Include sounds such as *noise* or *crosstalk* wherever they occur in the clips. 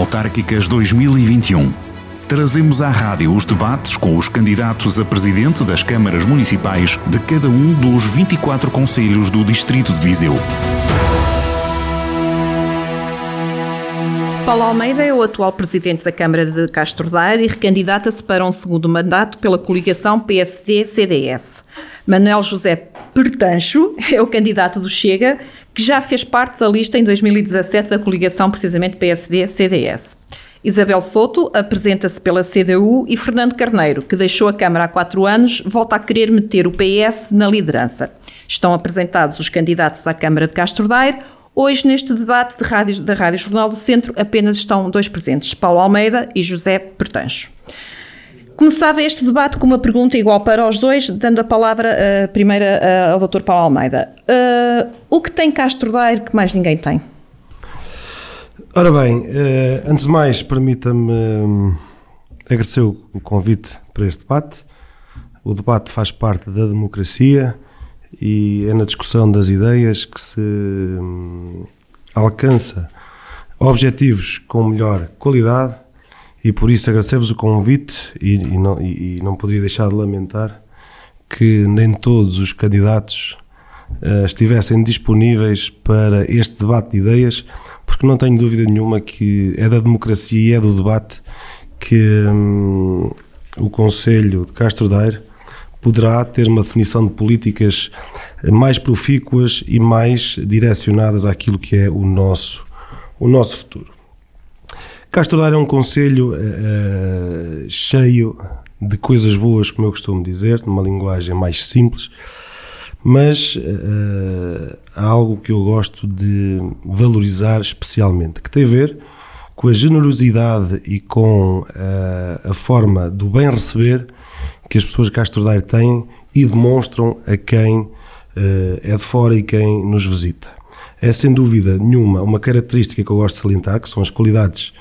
Autárquicas 2021. Trazemos à rádio os debates com os candidatos a presidente das câmaras municipais de cada um dos 24 conselhos do Distrito de Viseu. Paulo Almeida é o atual presidente da Câmara de Castro Daire e recandidata-se para um segundo mandato pela coligação PSD-CDS. Manuel José Pertancho *laughs* é o candidato do Chega, que já fez parte da lista em 2017 da coligação precisamente PSD-CDS. Isabel Soto apresenta-se pela CDU e Fernando Carneiro, que deixou a Câmara há quatro anos, volta a querer meter o PS na liderança. Estão apresentados os candidatos à Câmara de Castro Daire, Hoje, neste debate de rádio, da Rádio Jornal do Centro, apenas estão dois presentes, Paulo Almeida e José Pertancho. Começava este debate com uma pergunta igual para os dois, dando a palavra uh, primeiro uh, ao Dr. Paulo Almeida. Uh, o que tem Castro Daire que mais ninguém tem? Ora bem, eh, antes de mais, permita-me agradecer o convite para este debate. O debate faz parte da democracia e é na discussão das ideias que se hum, alcança objetivos com melhor qualidade e por isso agradecer-vos o convite e, e, não, e, e, não poderia deixar de lamentar que nem todos os candidatos uh, estivessem disponíveis para este debate de ideias, porque não tenho dúvida nenhuma que é da democracia e é do debate que hum, o Conselho de Castro Daire poderá ter uma definição de políticas mais profícuas e mais direcionadas àquilo que é o nosso, o nosso futuro. Castro Daire é um conselho uh, cheio de coisas boas, como eu costumo dizer, numa linguagem mais simples, mas uh, há algo que eu gosto de valorizar especialmente, que tem a ver com a generosidade e com uh, a forma do bem receber que as pessoas de Castro Daire têm e demonstram a quem uh, é de fora e quem nos visita. É sem dúvida nenhuma uma característica que eu gosto de salientar, que são as qualidades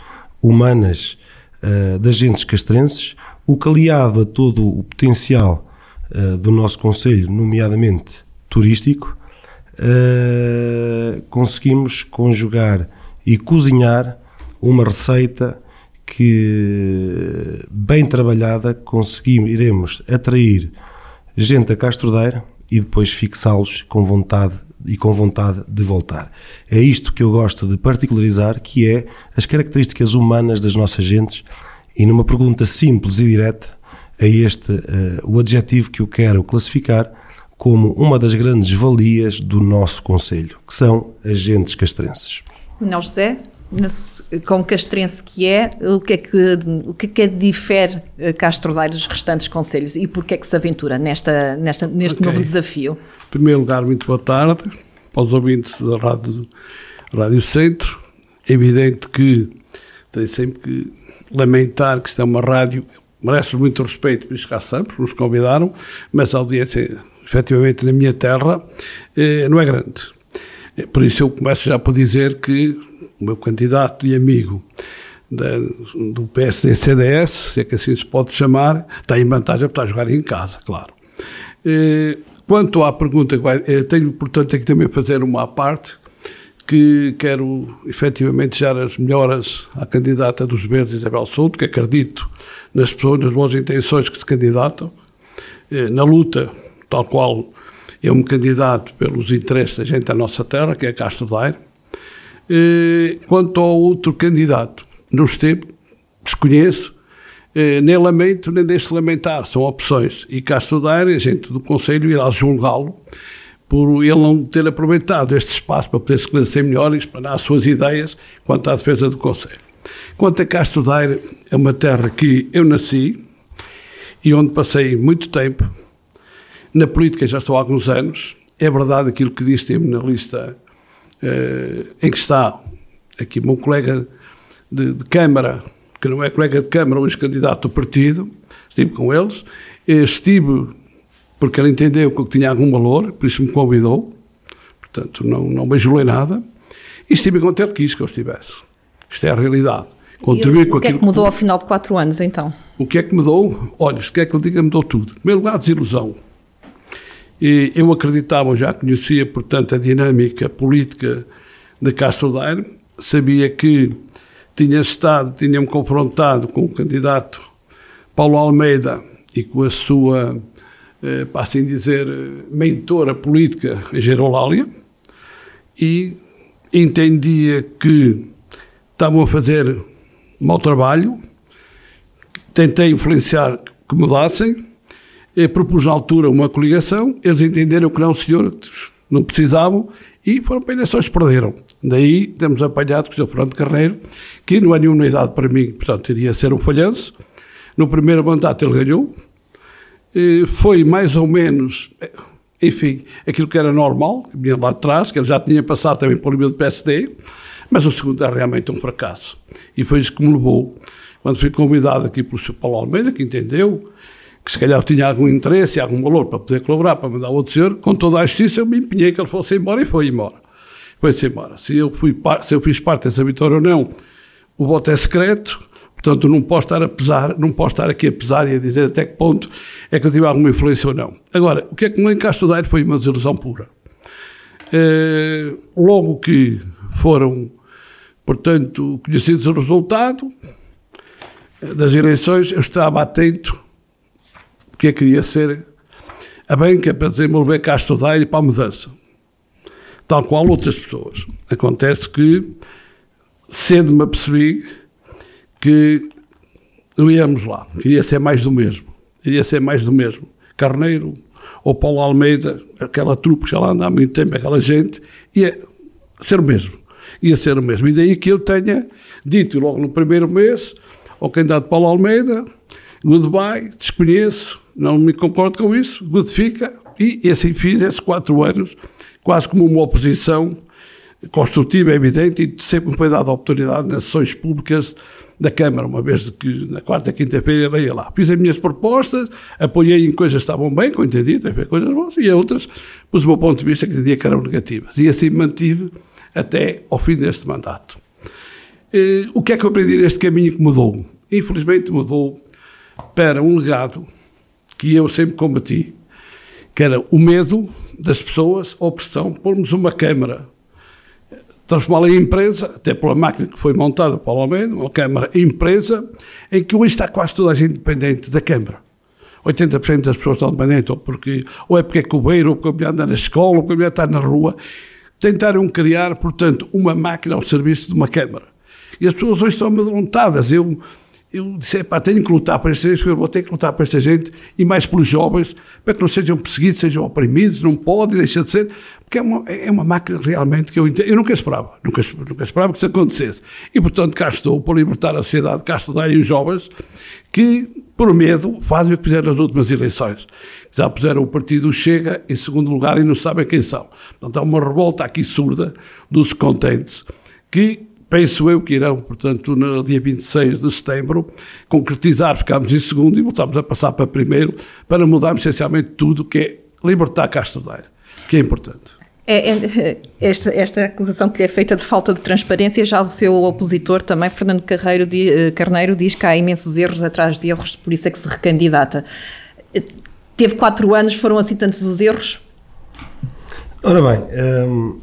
humanas uh, das gentes castrenses, o que aliado a todo o potencial uh, do nosso Conselho, nomeadamente turístico, conseguimos conjugar e cozinhar uma receita que, bem trabalhada, conseguiremos atrair gente a Castro Daire e depois fixá-los com vontade e com vontade de voltar. É isto que eu gosto de particularizar, que é as características humanas das nossas gentes e numa pergunta simples e direta, é este uh, o adjetivo que eu quero classificar como uma das grandes valias do nosso Conselho, que são agentes castrenses. Não, José? Com castrense que é, o que é que, o que, é que difere eh, Castro Daire dos restantes conselhos e porquê é que se aventura nesta, nesta, neste okay. novo desafio? Em primeiro lugar, muito boa tarde para os ouvintes da Rádio, Rádio Centro. É evidente que tenho sempre que lamentar que isto é uma rádio, merece muito respeito, por isso cá sempre, nos convidaram, mas a audiência, efetivamente, na minha terra, eh, não é grande. É, por isso eu começo já por dizer que o meu candidato e amigo da, do PSD-CDS, se é que assim se pode chamar, tem vantagem para jogar em casa, claro. Eh, quanto à pergunta, eh, tenho, portanto, aqui também fazer uma à parte, que quero efetivamente desejar as melhoras à candidata dos Verdes, Isabel Souto, que acredito nas pessoas, nas boas intenções que se candidatam, eh, na luta, tal qual é um candidato pelos interesses da gente da nossa terra, que é Castro Daire, eh, quanto ao outro candidato, não esteve, desconheço, eh, nem lamento, nem deixo lamentar, são opções. E cá estudar, a gente do Conselho irá julgá-lo por ele não ter aproveitado este espaço para poder esclarecer melhor e explanar as suas ideias quanto à defesa do Conselho. Quanto a Castro Daire, é uma terra que eu nasci e onde passei muito tempo. Na política já estou há alguns anos. É verdade aquilo que disse na lista eh, em que está aqui meu colega de, de, Câmara, que não é colega de Câmara, mas candidato do partido, estive com eles, estive porque ele entendeu que eu tinha algum valor, por isso me convidou, portanto não, não bajulei nada, e estive quanto ele quis que eu estivesse. Isto é a realidade. Contribuir com o que é que mudou ao final de quatro anos, então? O que é que mudou? Olha, o que é que eu diga mudou tudo. Em primeiro lugar, desilusão. E eu acreditava, já conhecia, portanto, a dinâmica política de Castro Daire, sabia que tinha estado, tinha-me confrontado com o candidato Paulo Almeida e com a sua, eh, para assim dizer, mentora política, Gerolália, e entendia que estavam a fazer mau trabalho, tentei influenciar que mudassem, e propus na altura uma coligação, eles entenderam que não, senhor, não precisavam, e foram para eleições, perderam. Daí temos apanhado com o Sr. Fernando Carreiro, que não é nenhuma unidade para mim, portanto, iria ser um falhanço. No primeiro mandato ele ganhou, foi mais ou menos, enfim, aquilo que era normal, que vinha lá atrás, que ele já tinha passado também por o do PSD, mas o segundo era realmente um fracasso. E foi isso que me levou, quando fui convidado aqui pelo Sr. Paulo Almeida, que entendeu que se calhar tinha algum interesse e algum valor para poder colaborar, para mandar outro senhor, com toda a justiça eu me empenhei que ele fosse embora e foi embora. Foi-se embora. Se eu, fui, se eu fiz parte dessa vitória ou não, o voto é secreto, portanto não posso estar a pesar, não posso estar aqui a pesar e a dizer até que ponto é que eu tive alguma influência ou não. Agora, o que é que me Castro Daire foi uma desilusão pura. É, logo que foram, portanto, conhecidos o resultado das eleições, eu estava atento é queria ser a banca para desenvolver Castro Daire para a mudança. Tal qual outras pessoas. Acontece que cedo me apercebi que não íamos lá. Queria ser mais do mesmo. Queria ser mais do mesmo. Carneiro ou Paulo Almeida, aquela trupe que já lá anda há muito tempo, aquela gente, ia ser o mesmo. Ia ser o mesmo. E daí que eu tenha dito logo no primeiro mês ao candidato Paulo Almeida, goodbye, desconheço, não me concordo com isso, fica e, e assim fiz esses quatro anos, quase como uma oposição construtiva, é evidente, e sempre me foi dada a oportunidade nas sessões públicas da Câmara, uma vez que na quarta, quinta-feira eu ia lá. Fiz as minhas propostas, apoiei em coisas que estavam bem, a ver coisas boas, e outras, pus o meu ponto de vista que entendia que eram negativas. E assim mantive até ao fim deste mandato. E, o que é que eu aprendi neste caminho que mudou? Infelizmente mudou para um legado que eu sempre combati, que era o medo das pessoas, a opressão, pormos uma Câmara, transformá-la em empresa, até pela máquina que foi montada pelo Almeida, uma Câmara empresa, em que hoje está quase toda a gente dependente da Câmara. 80% das pessoas estão dependentes, ou, porque, ou é porque é cobeiro, ou porque a mulher anda na escola, ou porque a mulher está na rua. Tentaram criar, portanto, uma máquina ao serviço de uma Câmara. E as pessoas hoje estão amedrontadas. Eu eu disse, pá, tenho que lutar para esta gente, vou ter que lutar para esta gente e mais pelos jovens, para que não sejam perseguidos, sejam oprimidos, não pode, deixa de ser, porque é uma, é uma máquina realmente que eu. Eu nunca esperava, nunca, nunca esperava que isso acontecesse. E, portanto, cá estou para libertar a sociedade, cá estou e os jovens que, por medo, fazem o que fizeram nas últimas eleições. Já puseram o partido Chega em segundo lugar e não sabem quem são. Portanto, há uma revolta aqui surda dos contentes que penso eu que irão, portanto, no dia 26 de setembro, concretizar, ficámos em segundo e voltámos a passar para primeiro, para mudarmos essencialmente tudo, que é libertar Castro Daire, que é importante. É, é, esta, esta, acusação que lhe é feita de falta de transparência, já o seu opositor também, Fernando Carreiro, eh, Carneiro, diz que há imensos erros atrás de erros, por isso é que se recandidata. Teve quatro anos, foram assim tantos os erros? Ora bem, hum,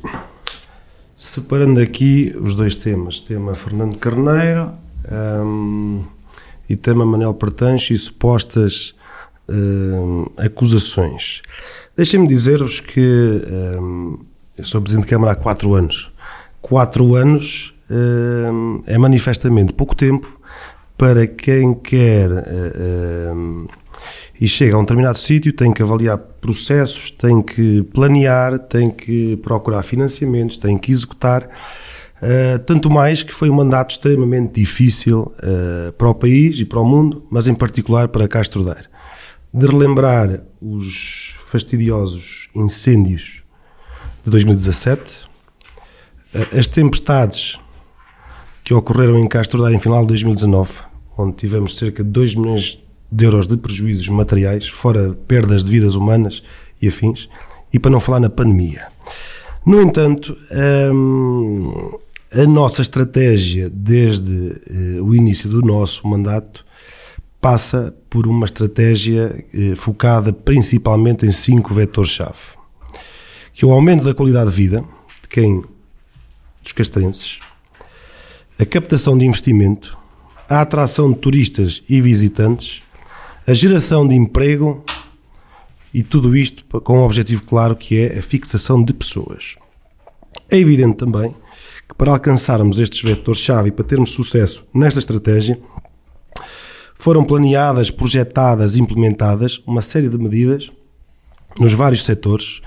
Separando aqui os dois temas, tema Fernando Carneiro um, e tema Manuel Pertanche e supostas um, acusações. Deixem-me dizer-vos que um, eu sou Presidente de Câmara há quatro anos. Quatro anos hum, é manifestamente pouco tempo para quem quer hum, e chega a um determinado sítio, tem que avaliar processos, tem que planear, tem que procurar financiamentos, tem que executar. Uh, tanto mais que foi um mandato extremamente difícil uh, para o país e para o mundo, mas em particular para Castro Daire. De relembrar os fastidiosos incêndios de 2017, uh, as tempestades que ocorreram em Castro Daire em final de 2019, onde tivemos cerca de 2 milhões de euros de prejuízos materiais, fora perdas de vidas humanas e afins, e para não falar na pandemia. No entanto, hum, a nossa estratégia desde eh, o início do nosso mandato passa por uma estratégia eh, focada principalmente em cinco vetores-chave. Que é o aumento da qualidade de vida de quem dos castrenses, a captação de investimento, a atração de turistas e visitantes, a geração de emprego e tudo isto com um objetivo claro que é a fixação de pessoas. É evidente também que para alcançarmos estes vetores-chave e para termos sucesso nesta estratégia, foram planeadas, projetadas, implementadas uma série de medidas nos vários setores,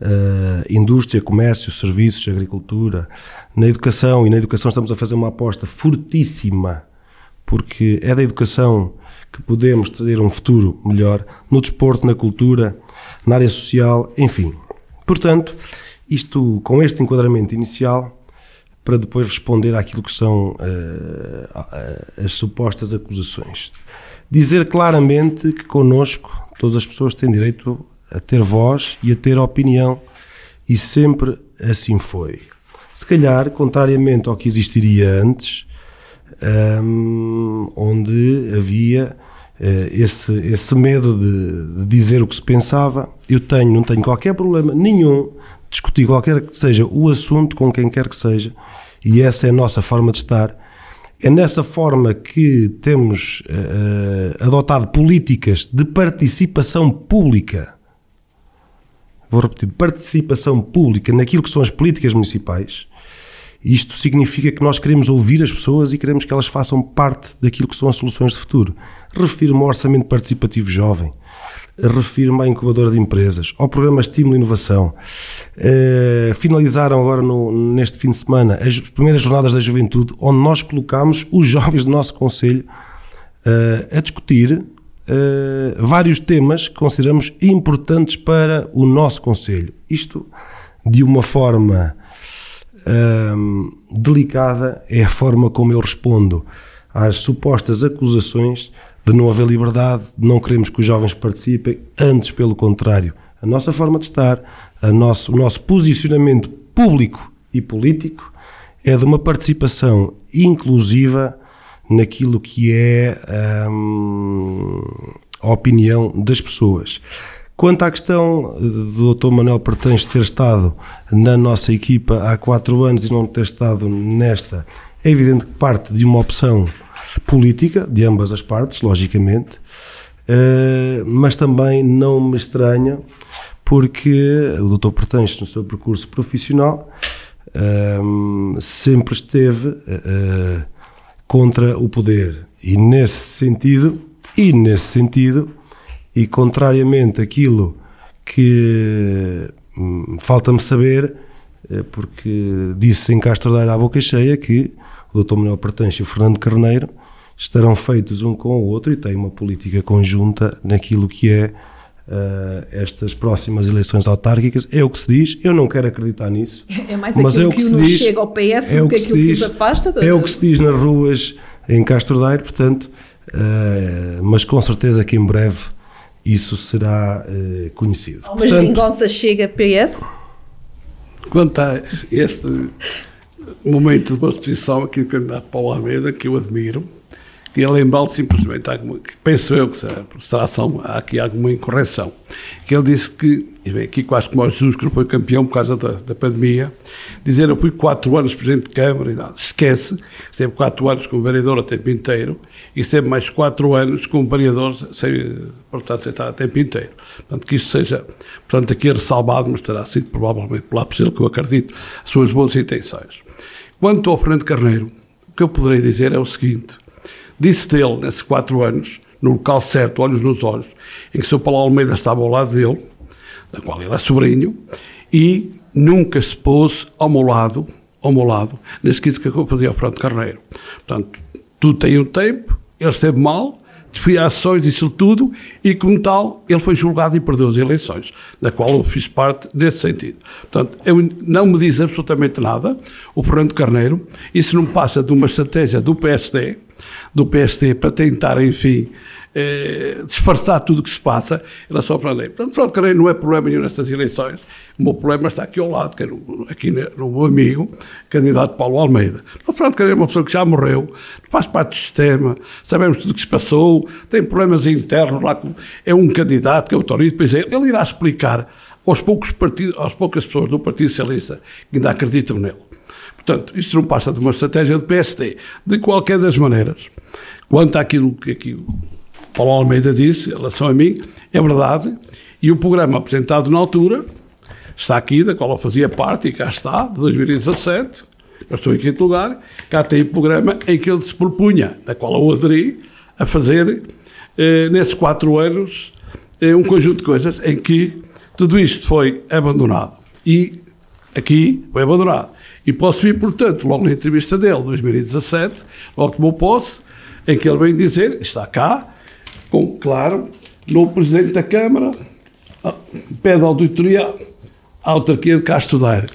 uh, indústria, comércio, serviços, agricultura, na educação, e na educação estamos a fazer uma aposta fortíssima, porque é da educação que podemos ter um futuro melhor, no desporto, na cultura, na área social, enfim. Portanto, isto com este enquadramento inicial, para depois responder àquilo que são uh, as supostas acusações. Dizer claramente que connosco todas as pessoas têm direito a ter voz e a ter opinião, e sempre assim foi. Se calhar, contrariamente ao que existiria antes, um, onde havia esse, esse medo de, de, dizer o que se pensava, eu tenho, não tenho qualquer problema nenhum discutir qualquer que seja o assunto com quem quer que seja, e essa é a nossa forma de estar. É nessa forma que temos uh, adotado políticas de participação pública. Vou repetir, participação pública naquilo que são as políticas municipais, isto significa que nós queremos ouvir as pessoas e queremos que elas façam parte daquilo que são as soluções de futuro. Refiro-me ao Orçamento Participativo Jovem, refiro-me à incubadora de empresas, ao programa Estímulo e Inovação. Uh, finalizaram agora no, neste fim de semana as primeiras jornadas da juventude, onde nós colocamos os *laughs* jovens do nosso Conselho uh, a discutir uh, vários temas que consideramos importantes para o nosso Conselho. Isto de uma forma delicada é a forma como eu respondo às supostas acusações de não haver liberdade, de não queremos que os jovens participem, antes pelo contrário. A nossa forma de estar, a nosso, o nosso posicionamento público e político é de uma participação inclusiva naquilo que é a opinião das pessoas. Quanto à questão do Dr. Manuel Pertens ter estado na nossa equipa há quatro anos e não ter estado nesta, é evidente que parte de uma opção política, de ambas as partes, logicamente, uh, mas também não me estranha, porque o Dr. Pertens, no seu percurso profissional, uh, sempre esteve. Uh, contra o poder. E nesse sentido, e nesse sentido, e contrariamente àquilo que hum, falta-me saber, eh, porque disse em Castro Daire à boca cheia que o Dr. Manuel Pertence e o Fernando Carneiro estarão feitos um com o outro e têm uma política conjunta naquilo que é uh, estas próximas eleições autárquicas. É o que se diz, eu não quero acreditar nisso. *laughs* É mais mas é o que, que se diz, chega ao PS é do que, que aquilo diz, que afasta. É o que se diz nas ruas em Castro Daire, portanto, uh, mas com certeza que em breve isso será uh, conhecido. Mas portanto, vingança chega PS? Quanto a este momento de posição aqui do candidato Paulo Almeida, que eu admiro, queria lembrá-lo simplesmente, penso eu que será, há aqui alguma incorreção, que ele disse que, e bem, aqui quase como o Jesus, que não foi campeão por causa da, da pandemia, dizer eu fui quatro anos Presidente de Câmara, e não, esquece, sempre quatro anos como vereador a tempo inteiro, e sempre mais quatro anos como vereador, sem, portanto, sem estar a tempo inteiro. Portanto, que isso seja, portanto, aqui ressalvado, mas terá sido provavelmente por ele que eu acredito, as suas boas intenções. Quanto ao Fernando Carneiro, o que eu poderei dizer é o seguinte, Disse dele, nesses quatro anos, no local certo, olhos nos olhos, em que o Sr. Paulo Almeida estava ao lado dele, da qual ele é sobrinho, e nunca se pôs ao meu lado, ao meu lado, nesse que eu fazia ao Fernando Carneiro. Portanto, tudo tem um tempo, ele esteve mal, fui às ações, isso tudo, e como tal, ele foi julgado e perdeu as eleições, da qual eu fiz parte nesse sentido. Portanto, eu, não me diz absolutamente nada o Fernando Carneiro, isso não passa de uma estratégia do PSD, do PSD para tentar, enfim, eh, disfarçar tudo o que se passa em relação ao Carneiro. Portanto, Fernando Carneiro não é problema nenhum nestas eleições, o meu problema está aqui ao lado, que é no, aqui no meu amigo, candidato Paulo Almeida. O Fernando Carneiro é uma pessoa que já morreu, faz parte do sistema, sabemos tudo o que se passou, tem problemas internos lá, é um candidato que é autoriza, depois ele, ele irá explicar aos poucos partidos, às poucas pessoas do Partido Socialista que ainda acreditam nele. Portanto, isto não passa de uma estratégia de PSD. De qualquer das maneiras, quanto àquilo que aqui Paulo Almeida disse em relação a mim, é verdade, e o programa apresentado na altura está aqui, da qual eu fazia parte, e cá está, de 2017, eu estou em quinto lugar, cá tem o programa em que ele se propunha, na qual eu aderi, a fazer, eh, nesses quatro anos, eh, um conjunto de coisas em que tudo isto foi abandonado. E aqui foi abandonado. E posso vir, portanto, logo na entrevista dele, 2017, logo tomou posse, em que ele vem dizer, está cá, com, claro, no Presidente da Câmara, ah, pede auditoria à autarquia de Castro Daire.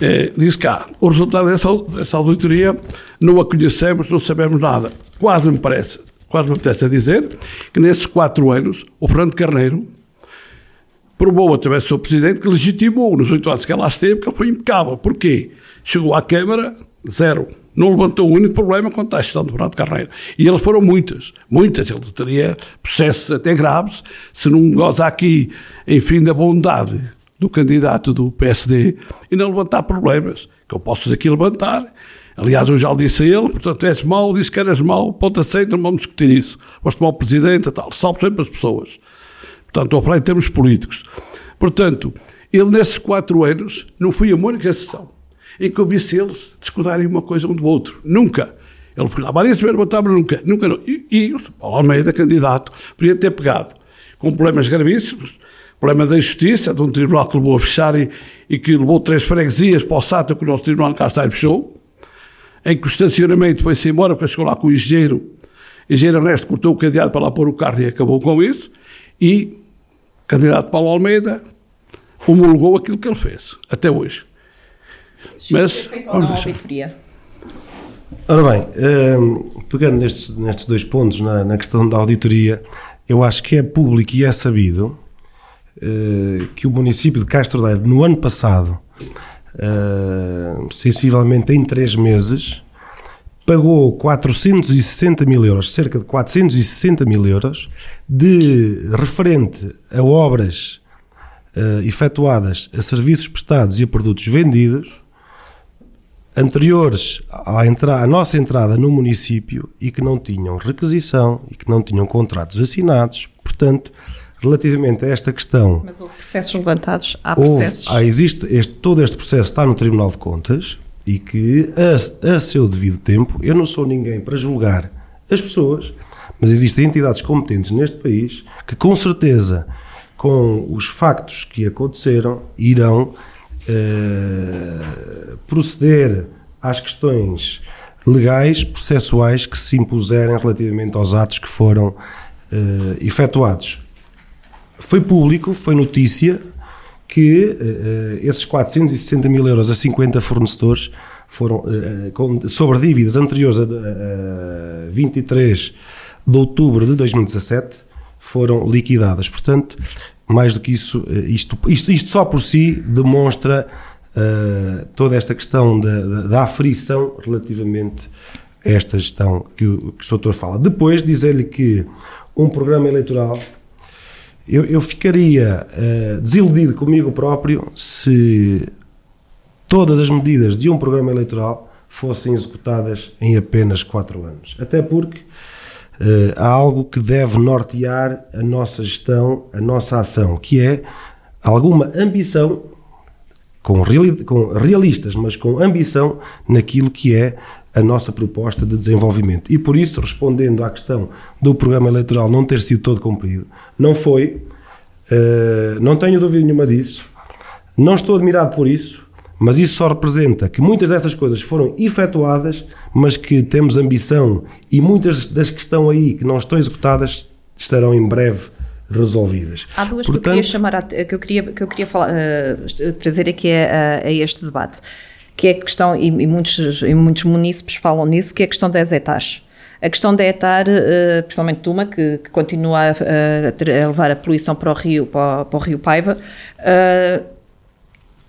É, diz cá, o resultado dessa, dessa auditoria não a conhecemos, não sabemos nada. Quase me parece, quase me apetece dizer, que nesses quatro anos, o Fernando Carneiro provou através do seu Presidente que legitimou nos oito anos que ela esteve, que ele foi impecável. Porquê? Chegou à Câmara, zero. Não levantou o único problema quanto à gestão do Fernando Carneiro. E eles foram muitas, muitas. Ele teria processos até graves se não goza aqui, enfim, da bondade do candidato do PSD e não levantar problemas, que eu posso aqui levantar. Aliás, eu já lhe disse a ele, portanto, és mau, disse que eras mau, ponto aceito, não vamos discutir isso. Vamos tomar o presidente tal. Salvo sempre as pessoas. Portanto, estou a falar em termos políticos. Portanto, ele nesses quatro anos não foi a única sessão em que eu visse eles discutirem uma coisa um do outro. Nunca. Ele lá várias vezes, mas nunca. Nunca não. E, e o Paulo Almeida, candidato, podia ter pegado com problemas gravíssimos, problema da justiça, de um tribunal que levou a fechar e, e que levou três freguesias para o SATA que o nosso tribunal cá está e fechou, em que o estacionamento foi-se embora porque chegou lá com o engenheiro, o engenheiro Ernesto cortou o cadeado para lá pôr o carro e acabou com isso, e o candidato Paulo Almeida homologou aquilo que ele fez, até hoje. Mas, vamos auditoria. Ora bem, um, pegando nestes, nestes dois pontos, na, na, questão da auditoria, eu acho que é público e é sabido uh, que o município de Castro Daire, no ano passado, uh, sensivelmente em três meses, pagou 460 mil euros, cerca de 460 mil euros, de referente a obras uh, efetuadas a serviços prestados e a produtos vendidos anteriores à, à nossa entrada no município e que não tinham requisição e que não tinham contratos assinados. Portanto, relativamente a esta questão. Mas houve processos levantados, há processos. Houve, há, existe este, todo este processo está no Tribunal de Contas e que, a, a seu devido tempo, eu não sou ninguém para julgar as pessoas, mas existem entidades competentes neste país que, com certeza, com os factos que aconteceram, irão eh, proceder às questões legais, processuais que se impuserem relativamente aos atos que foram eh, efetuados. Foi público, foi notícia que eh, esses 460 mil euros a 50 fornecedores foram sobre dívidas anteriores a, a 23 de outubro de 2017 foram liquidadas. Portanto, mais do que isso, eh, isto, isto, isto só por si demonstra uh, toda esta questão da, da, da, aflição relativamente a esta gestão que o, que o doutor fala. Depois, dizer-lhe que um programa eleitoral, eu, eu ficaria uh, desiludido comigo próprio se todas as medidas de um programa eleitoral fossem executadas em apenas quatro anos. Até porque há algo que deve nortear a nossa gestão, a nossa ação, que é alguma ambição, com, reali com realistas, mas com ambição naquilo que é a nossa proposta de desenvolvimento. E por isso, respondendo à questão do programa eleitoral não ter sido todo cumprido, não foi, uh, não tenho dúvida nenhuma disso, não estou admirado por isso, mas isso só representa que muitas dessas coisas foram efetuadas, mas que temos ambição e muitas das que estão aí, que não estão executadas, estarão em breve resolvidas. Há duas Portanto, que eu queria chamar, a, que eu queria, que eu queria falar, uh, trazer aqui a, a, este debate, que é a questão, e, e, muitos, e muitos munícipes falam nisso, que é a questão das etares. A questão da etar, uh, principalmente uma, que, que continua a, a, levar a poluição para o rio, para, para o rio Paiva, uh,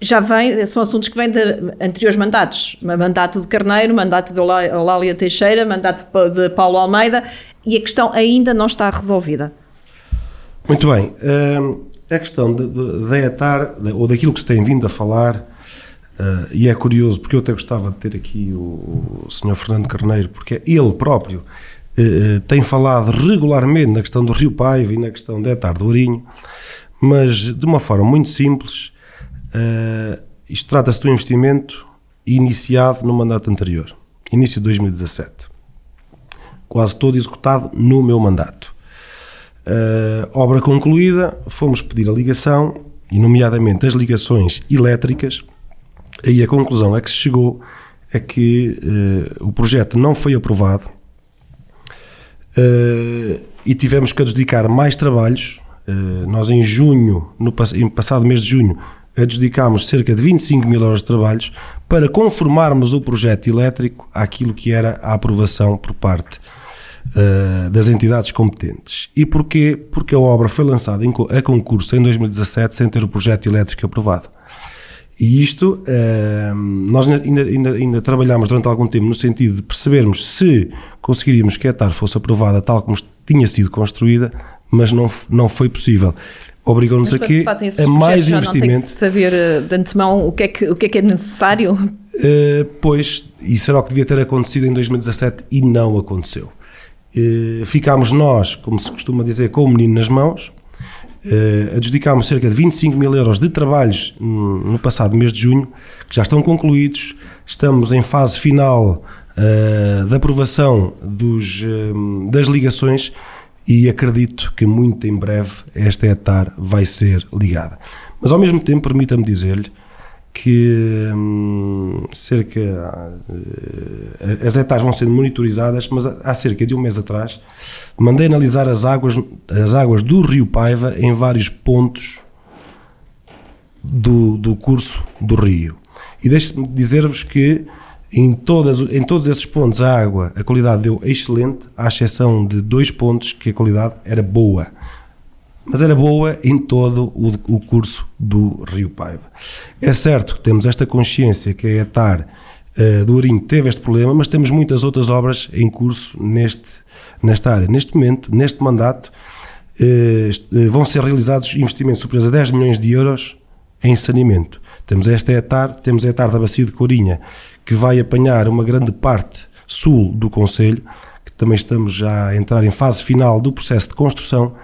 já vem, são assuntos que vêm de anteriores mandatos. Mandato de Carneiro, mandato de Olália Teixeira, mandato de Paulo Almeida, e a questão ainda não está resolvida. Muito bem. Hum, a questão da ETAR, ou daquilo que se tem vindo a falar, Uh, e é curioso, porque eu até gostava de ter aqui o, o Sr. Fernando Carneiro, porque ele próprio uh, tem falado regularmente na questão do Rio Paiva e na questão de Etar do Ourinho, mas de uma forma muito simples. Uh, isto trata-se de um investimento iniciado no mandato anterior, início de 2017. Quase todo executado no meu mandato. obra concluída, fomos pedir a ligação, e nomeadamente as ligações elétricas Aí a conclusão a que se chegou é que uh, o projeto não foi aprovado uh, e tivemos que adjudicar mais trabalhos. Uh, nós, em junho, no em passado mês de junho, adjudicámos cerca de 25 mil euros de trabalhos para conformarmos o projeto elétrico àquilo que era a aprovação por parte das entidades competentes. E porquê? Porque a obra foi lançada em, a concurso em 2017 sem ter o projeto elétrico aprovado. E isto, uh, nós ainda, ainda, ainda trabalhámos durante algum tempo no sentido de percebermos se conseguiríamos que a ETAR fosse aprovada tal como tinha sido construída, mas não, não foi possível. Obrigou-nos aqui a mais investimento. Não tem que saber eh, de antemão o que é que, o que, é, que é necessário? Uh, pois, isso era o que devia ter acontecido em 2017 e não aconteceu. Uh, ficámos nós, como se costuma dizer, com o menino nas mãos, Uh, adjudicámos cerca de 25 mil euros de trabalhos no passado mês de junho, que já estão concluídos. Estamos em fase final uh, da aprovação dos, das ligações e acredito que muito em breve esta etar vai ser ligada. Mas ao mesmo tempo, permita-me dizer-lhe que hum, cerca uh, as etares vão sendo monitorizadas, mas há cerca de um mês atrás mandei analisar as águas as águas do Rio Paiva em vários pontos do, do curso do rio. E deixe-me dizer-vos que em, todas, em todos esses pontos a água, a qualidade deu excelente, à exceção de dois pontos que a qualidade era boa mas era boa em todo o, o curso do Rio Paiva. É certo que temos esta consciência que a ETAR uh, do Ourinho teve este problema, mas temos muitas outras obras em curso neste, nesta área. Neste momento, neste mandato, uh, vão ser realizados investimentos superiores a 10 milhões de euros em saneamento. Temos esta ETAR, temos a ETAR da Bacia de Corinha, que vai apanhar uma grande parte sul do Conselho, que também estamos já a entrar em fase final do processo de construção,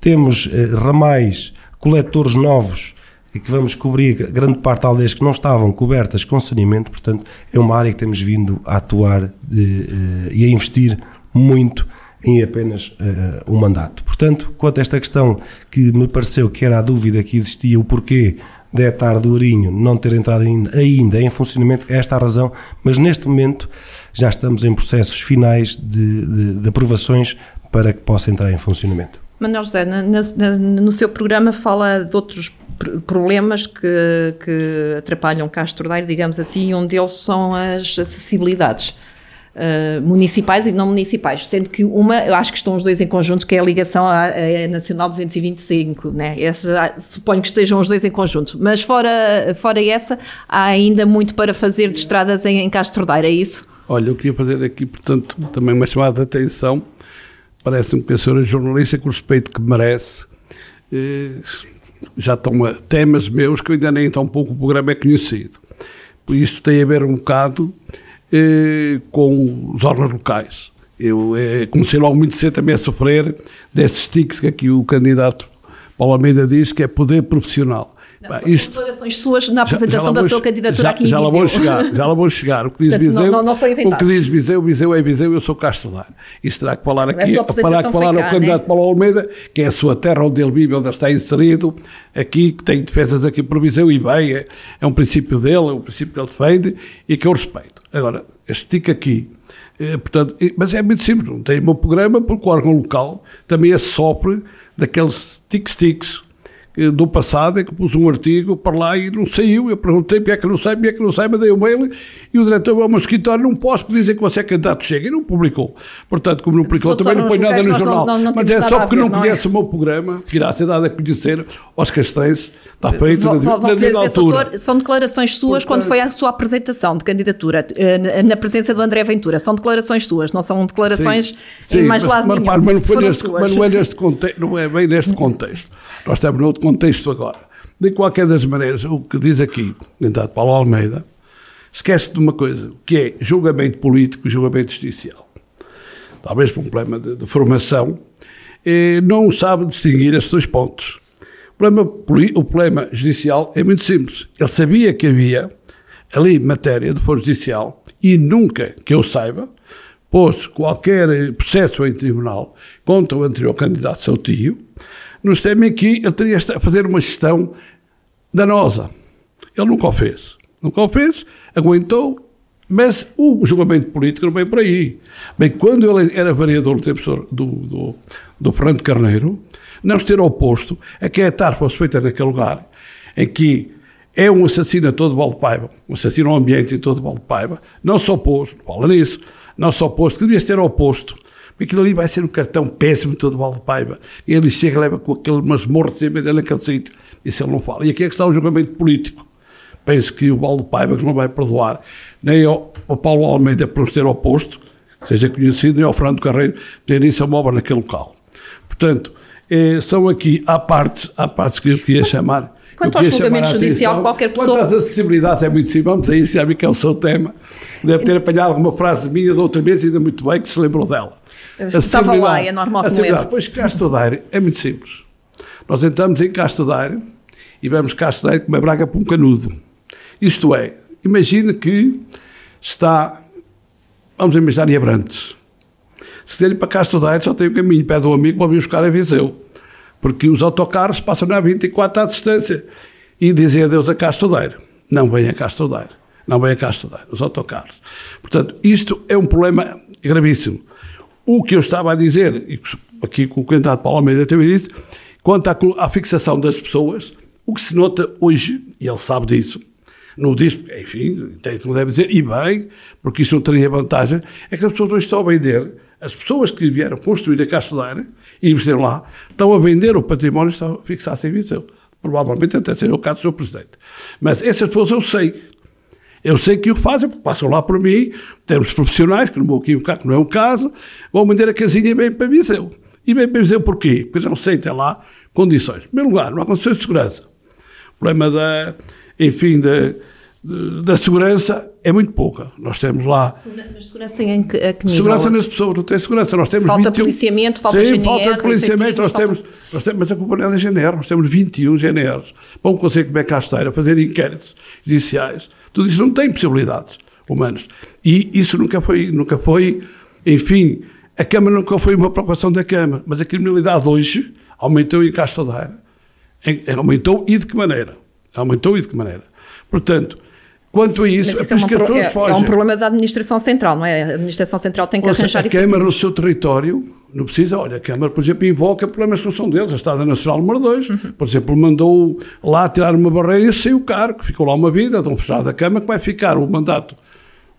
temos eh, ramais, coletores novos e que vamos cobrir grande parte de aldeias que não estavam cobertas com saneamento, portanto, é uma área que temos vindo a atuar de, eh, e a investir muito em apenas uh, um mandato. Portanto, quanto a esta questão que me pareceu que era a dúvida que existia, o porquê da etar do Ourinho não ter entrado ainda, ainda em funcionamento, é esta a razão, mas neste momento já estamos em processos finais de, de, de aprovações para que possa entrar em funcionamento. Manuel José, na, na, no seu programa fala de outros problemas que, que atrapalham Castro Daire, digamos assim, e um deles são as acessibilidades. Uh, municipais e não municipais, sendo que uma, eu acho que estão os dois em conjunto, que é a ligação à, à Nacional 225, né? Essa, suponho que estejam os dois em conjunto, mas fora, fora essa, há ainda muito para fazer de estradas em, em Castro Daire, é isso? Olha, eu queria fazer aqui, portanto, também uma chamada de atenção parece-me que a senhora jornalista, com o respeito que merece, eh, já estão temas meus que eu ainda nem tão pouco o programa é conhecido. Por isso tem a ver um bocado eh, com os órgãos locais. Eu eh, comecei logo muito cedo também a sofrer destes tiques que aqui o candidato Paulo Almeida diz que é poder profissional. Não, isto, declarações suas na apresentação já, já da sua candidatura já, aqui já lá vou chegar, já lá vou chegar. O que diz Portanto, Viseu, não, não o que diz Viseu, Viseu é Viseu, eu sou Dar. Isso terá que falar aqui, terá que falar ao candidato né? Paulo Almeida, que é a sua terra onde ele vive, onde ele está inserido, aqui, que tem defesas aqui por Viseu e bem, é, é um princípio dele, é um princípio que ele defende e que eu respeito. Agora, este tic aqui, é, portanto, mas é muito simples, não tem o meu programa porque o órgão local também é sofre daqueles tic-tics do passado é que pus um artigo para lá e não saiu. Eu perguntei porque é que não sai, porque é que não sai, mandei o um mail e o diretor ao meu escritório não posso dizer que você é candidato chega e não publicou. Portanto, como não publicou, também não põe nada no jornal. Não, não, não Mas é só porque ver, não, não conhece é? o meu programa, que irá ser dado a conhecer aos castrenses. Está feito vou, na, vou, na dizer, altura. são declarações suas Portanto, quando foi a sua apresentação de candidatura, eh, na presença do André Ventura. São declarações suas, não são declarações sim, sim, em mais mas, lado mas, nenhum. Mas, não, foi neste, mas não é neste contexto, não é bem neste contexto. Nós estamos noutro contexto agora. De qualquer das maneiras, o que diz aqui, candidato Paulo Almeida, esquece de uma coisa, que é julgamento político e julgamento judicial. Talvez por um problema de, de formação, não sabe distinguir estes dois pontos. O problema, o problema judicial é muito simples. Ele sabia que havia ali matéria de foro judicial e nunca, que eu saiba, pôs qualquer processo em tribunal contra o anterior candidato seu tio, nos temem que ele teria a fazer uma gestão danosa. Ele nunca o fez. Nunca o fez, aguentou, mas o julgamento político não vem por aí. Bem, quando ele era vereador no tempo do, do, do Fernando Carneiro, não se ter oposto a que a TAR fosse feita naquele lugar, em que é um assassino a todo Valdepaiva, um assassino ao ambiente em todo Valdepaiva, não se opôs, fala nisso, não se opôs, que devia ter oposto, porque aquilo ali vai ser um cartão péssimo todo Valdepaiva, e ele chega e leva com aquele masmorro cima dele naquele sítio, isso ele não fala. E aqui é que está o julgamento político. Penso que o Valdepaiva que não vai perdoar, nem ao, ao Paulo Almeida por nos ter oposto, seja conhecido, nem ao Fernando Carreiro ter isso a obra naquele local. Portanto, eh, são aqui, há partes, há partes que eu queria chamar Quanto ao julgamento judicial, qualquer pessoa. Quanto às acessibilidades, é muito simples. Vamos a isso, já vi que é o seu tema. Deve ter apanhado alguma frase minha de outra vez, ainda muito bem, que se lembrou dela. Estava lá, é normal que me Pois Daire é muito simples. Nós entramos em Castro Daire e vemos Castro Daire com uma braga para um canudo. Isto é, imagine que está, vamos imaginar, em Abrantes. Se quiser ir para Castro Daire, só tem o um caminho, pede um amigo para vir buscar a Viseu porque os autocarros passam na 24 à distância e dizem adeus a Castodeiro. Não vem a Castodeiro. Não vem a Castodeiro, os autocarros. Portanto, isto é um problema gravíssimo. O que eu estava a dizer, e aqui com o candidato Paulo Almeida também disse, quanto à, à fixação das pessoas, o que se nota hoje, e ele sabe disso, não diz, enfim, tem que deve dizer, e bem, porque isso não teria vantagem, é que as pessoas hoje estão a vender as pessoas que vieram construir a Castelar e investiram lá estão a vender o património que estão a fixar-se em Viseu. Provavelmente até seja o caso do Sr. Presidente. Mas essas pessoas eu sei. Eu sei que o fazem, porque passam lá por mim, termos profissionais, que não vou equivocar, que não é o caso, vão vender a casinha bem para Viseu. E bem para Viseu porquê? Porque não sentem lá condições. Em primeiro lugar, não há condições de segurança. O problema da, enfim, da, da segurança é muito pouca. Nós temos lá. Mas segurança em que, a que? Segurança nas pessoas, não tem segurança. Nós temos falta 21, policiamento, falta sim, GNR, falta de policiamento. Nós, falta... Temos, nós temos, mas a culpa é GNR, nós temos 21 GNRs. Para um Conselho de Becasteira fazer inquéritos judiciais, tudo isso não tem possibilidades humanas. E isso nunca foi, nunca foi, enfim, a Câmara nunca foi uma preocupação da Câmara, mas a criminalidade hoje aumentou em Castelar. Aumentou e de que maneira? Aumentou e de que maneira? Portanto, Quanto a isso, Mas isso é, uma, é, é, um problema da administração central, não é? A administração central tem que Ouça, arranjar isso. A Câmara no seu território não precisa, olha, a Câmara, por exemplo, invoca problemas que não são deles. A Estrada Nacional número 2, uhum. por exemplo, mandou lá tirar uma barreira e saiu o cargo, ficou lá uma vida, estão fechados da Câmara, que vai ficar o mandato,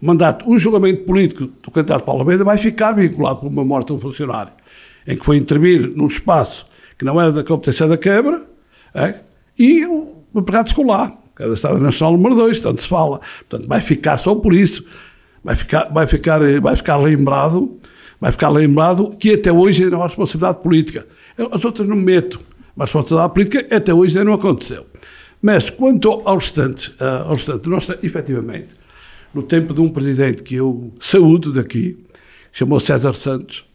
o mandato, o julgamento político do candidato Paulo Almeida vai ficar vinculado por uma morte de um funcionário, em que foi intervir num espaço que não era da competência da Câmara, é? e o empregado ficou lá cada Estado Nacional número 2, tanto se fala. Portanto, vai ficar só por isso. Vai ficar, vai ficar, vai ficar lembrado, vai ficar lembrado que até hoje é uma responsabilidade política. As outras não meto, mas responsabilidade política até hoje ainda não aconteceu. Mas quanto ao restante, uh, ao restante, nós, efetivamente, no tempo de um presidente que eu saúdo daqui, chamou César Santos,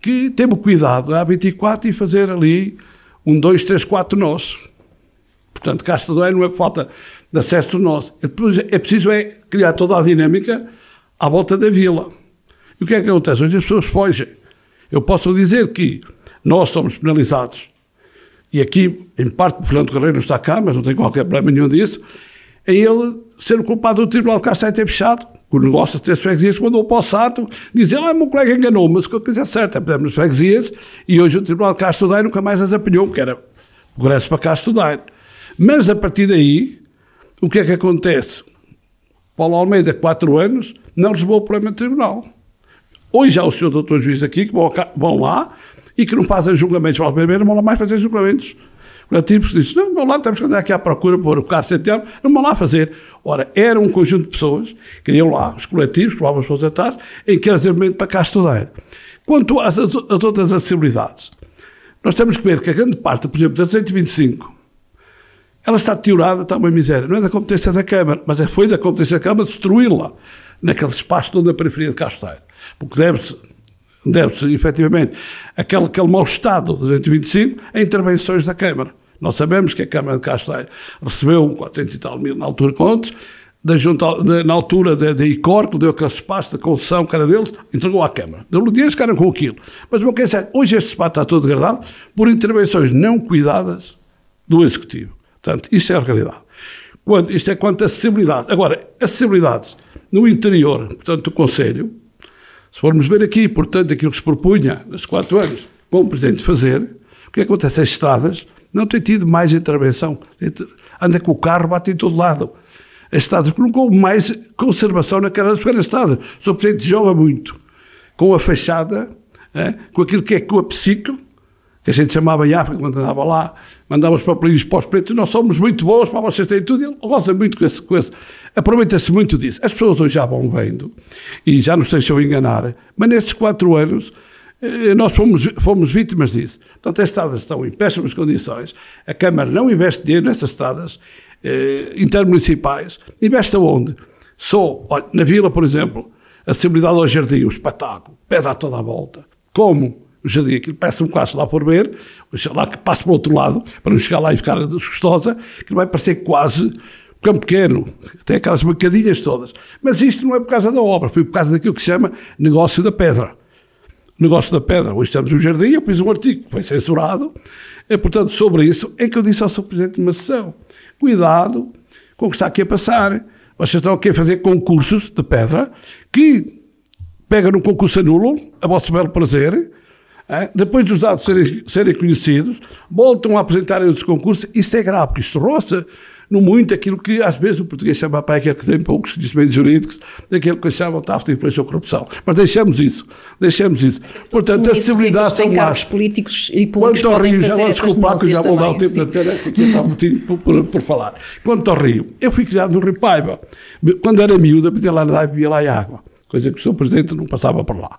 que teve cuidado a 24 e fazer ali um, dois, três, quatro nós. Portanto, Castro Daire não é falta de acesso nosso. É preciso é criar toda a dinâmica à volta da vila. E o que é que acontece? Hoje as pessoas fogem. Eu posso dizer que nós somos penalizados, e aqui, em parte, o Fernando não está cá, mas não tem qualquer problema nenhum disso, é ele ser o culpado do Tribunal de Castro ter fechado, o negócio de três freguesias, mandou para o Sato dizer, ah, meu colega enganou, mas que coisa é certa, é nas freguesias, e hoje o Tribunal de Castro nunca mais as apanhou, porque era o regresso para Castro Daire. Mas a partir daí, o que é que acontece? Paulo Almeida, quatro anos, não resolveu o problema do tribunal. Hoje há o senhor doutor juiz aqui que vão lá e que não fazem julgamentos para o primeiro, vão lá mais fazer julgamentos curativos. Diz, não, vão lá, temos que andar aqui à procura por o carro centenário, não vão lá fazer. Ora, era um conjunto de pessoas que iam lá, os coletivos, que as pessoas atrás, em que era desenvolvimento para cá estudar. Quanto às, às outras acessibilidades, nós temos que ver que a grande parte, por exemplo, das 125 ela está deteriorada, está uma miséria. Não é da competência da Câmara, mas é, foi da competência da Câmara destruí-la naquele espaço todo na periferia de Casteiro. Porque deve-se, deve-se efetivamente, aquele, aquele mau estado dos 125 a intervenções da Câmara. Nós sabemos que a Câmara de Casteiro recebeu 400 e tal mil na altura contos, da junta, de, na altura da, ICOR, que deu aquele espaço da concessão era deles, entregou à Câmara. Deu-lhe dinheiro, ficaram com aquilo. Mas o que é certo, hoje este espaço está todo degradado por intervenções não cuidadas do Executivo. Portanto, isto é a realidade. Quando, isto é quanto a acessibilidade. Agora, acessibilidades no interior, portanto, do Conselho, se formos ver aqui, portanto, aquilo que se propunha nesses quatro anos, com o Presidente fazer, o que acontece? As estradas não têm tido mais intervenção. Anda com o carro, bate em todo lado. As estradas colocou mais conservação naquelas pequenas estradas. O Sr. Presidente joga muito com a fachada, é, com aquilo que é com a psico, que a gente chamava IAPA quando andava lá, mandava os papelinhos para os pretos, nós somos muito bons, para vocês terem tudo, ele gosta muito com esse, com esse. aproveita-se muito disso. As pessoas hoje já vão vendo, e já nos deixam enganar, mas nestes quatro anos, eh, nós fomos, fomos vítimas disso. Portanto, as estradas estão em péssimas condições, a Câmara não investe dinheiro nessas estradas eh, intermunicipais, investe aonde? Só, olha, na Vila, por exemplo, acessibilidade ao jardim, o espetáculo, pedra a toda a volta. Como? O jardim, aquilo parece um quase lá por ver, lá que passo para o outro lado, para não chegar lá e ficar desgostosa, que vai parecer quase campo pequeno, até aquelas bancadinhas todas. Mas isto não é por causa da obra, foi por causa daquilo que se chama negócio da pedra. Negócio da pedra. Hoje estamos no jardim, eu pus um artigo que foi censurado, e, portanto, sobre isso, é que eu disse ao Sr. Presidente de uma sessão, cuidado com o que está aqui a passar. Vocês estão aqui a fazer concursos de pedra que pegam no concurso anulam, a vosso belo prazer, depois dos dados serem, serem conhecidos, voltam a apresentar outros concursos. Isso é grave, porque isto roça no muito aquilo que às vezes o português chama para aquele que tem poucos conhecimentos jurídicos, daquilo que chamam tráfico de influência ou corrupção. Mas deixamos isso, deixamos isso. Portanto, a acessibilidade são mais. políticos e públicos Quanto ao Rio, já vou desculpar que já vou dar o tempo da pena, que está muito por, por, por, falar. Quanto ao Rio, eu fui criado no Rio Paiva. Quando era miúda, pedia lá e bebia lá água, coisa que o Sr. Presidente não passava por lá.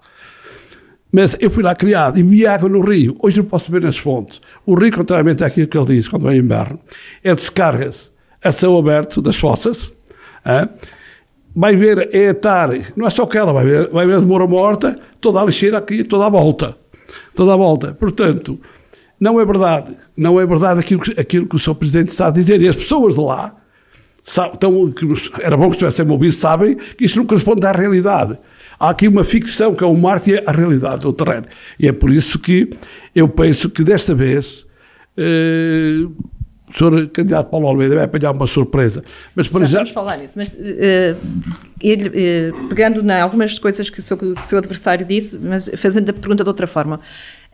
Mas eu fui lá criado e vi água no rio. Hoje não posso ver nas fontes. O rio, contrariamente àquilo que ele diz quando vem inverno, é descarga-se a céu aberto das fossas. É? Vai ver, é etar, não é só aquela, vai ver, vai ver a demora morta, toda a lixeira aqui, toda a volta. Toda a volta. Portanto, não é verdade. Não é verdade aquilo que, aquilo que o Sr. Presidente está a dizer. E as pessoas de lá, sabe, então, era bom que estivessem ouvido, sabem que isto não corresponde à realidade há aqui uma ficção que é o Marte e a realidade do terreno. E é por isso que eu penso que desta vez eh, o senhor candidato Paulo Almeida vai apanhar uma surpresa. Mas para já, já... vamos falar nisso, mas uh, ele, uh, pegando em algumas coisas que o, seu, que o seu adversário disse, mas fazendo a pergunta de outra forma.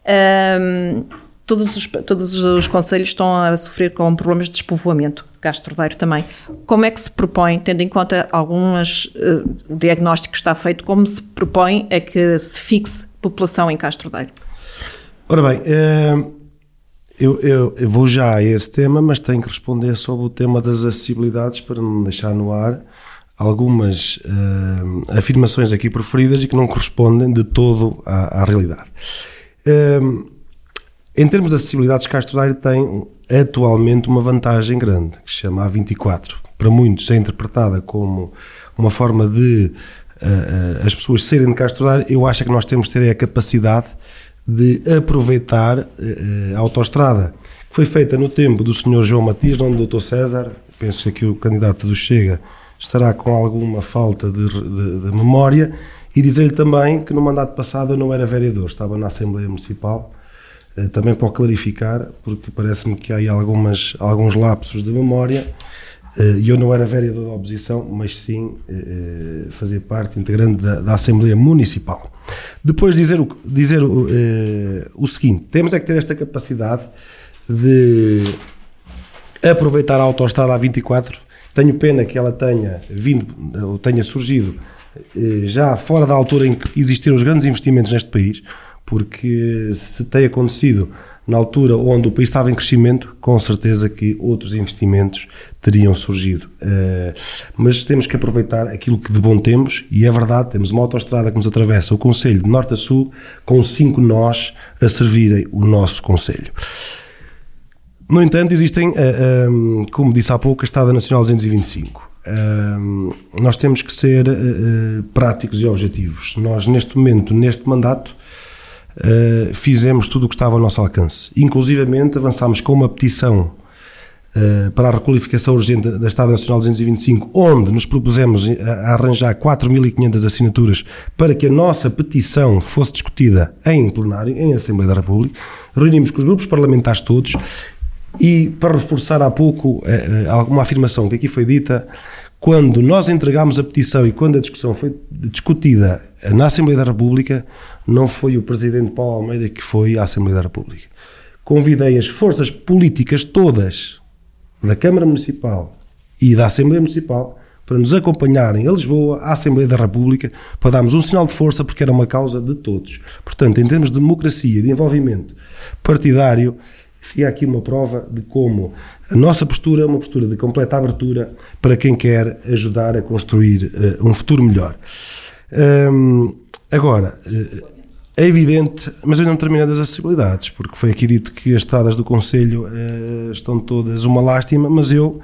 Uh, todos os, todos os conselhos estão a sofrer com problemas de despovoamento, Castro Daire também. Como é que se propõe, tendo em conta algumas, uh, o diagnóstico que está feito, como se propõe a que se fixe população em Castro Daire? Ora bem, uh, eu, eu, eu, vou já a esse tema, mas tenho que responder sobre o tema das acessibilidades para não deixar no ar algumas uh, afirmações aqui preferidas e que não correspondem de todo à, à realidade. Uh, em termos de acessibilidade, Castro Daire tem atualmente uma vantagem grande, que se chama A24. Para muitos é interpretada como uma forma de uh, as pessoas serem de Castro Daire. Eu acho que nós temos de ter a capacidade de aproveitar uh, a autoestrada, que foi feita no tempo do Sr. João Matias, não do Dr. César. Penso que o candidato do Chega estará com alguma falta de, de, de memória. E dizer-lhe também que no mandato passado eu não era vereador, estava na Assembleia Municipal também para clarificar, porque parece-me que há aí algumas, alguns lapsos de memória. Eh, e eu não era vereador da oposição, mas sim eh, fazia parte integrante da, da Assembleia Municipal. Depois dizer, o, dizer o, o seguinte: temos é que ter esta capacidade de aproveitar a autoestrada A24. Tenho pena que ela tenha vindo, ou tenha surgido já fora da altura em que existiram os grandes investimentos neste país porque se tem acontecido na altura onde o país estava em crescimento, com certeza que outros investimentos teriam surgido. Uh, mas temos que aproveitar aquilo que de bom temos, e é verdade, temos uma autoestrada que nos atravessa o Conselho de Norte a Sul, com cinco nós a servirem o nosso Conselho. No entanto, existem, como disse há pouco, a Estrada Nacional 225. Nós temos que ser práticos e objetivos. Nós, neste momento, neste mandato, fizemos tudo o que estava ao nosso alcance. Inclusivamente, avançámos com uma petição eh, para a requalificação urgente da Estrada Nacional 225, onde nos propusemos a arranjar 4.500 assinaturas para que a nossa petição fosse discutida em plenário, em Assembleia da República. Reunimos com os grupos parlamentares todos e, para reforçar há pouco eh, eh, alguma afirmação que aqui foi dita, quando nós entregámos a petição e quando a discussão foi discutida na Assembleia da República, não foi o Presidente Paulo Almeida que foi à Assembleia da República. Convidei as forças políticas todas da Câmara Municipal e da Assembleia Municipal para nos acompanharem a Lisboa, à Assembleia da República, para darmos um sinal de força, porque era uma causa de todos. Portanto, em termos de democracia, de envolvimento partidário, fica aqui uma prova de como a nossa postura é uma postura de completa abertura para quem quer ajudar a construir uh, um futuro melhor. Um, agora, uh, é evidente, mas eu não terminei das acessibilidades, porque foi aqui dito que as estradas do Conselho uh, estão todas uma lástima, mas eu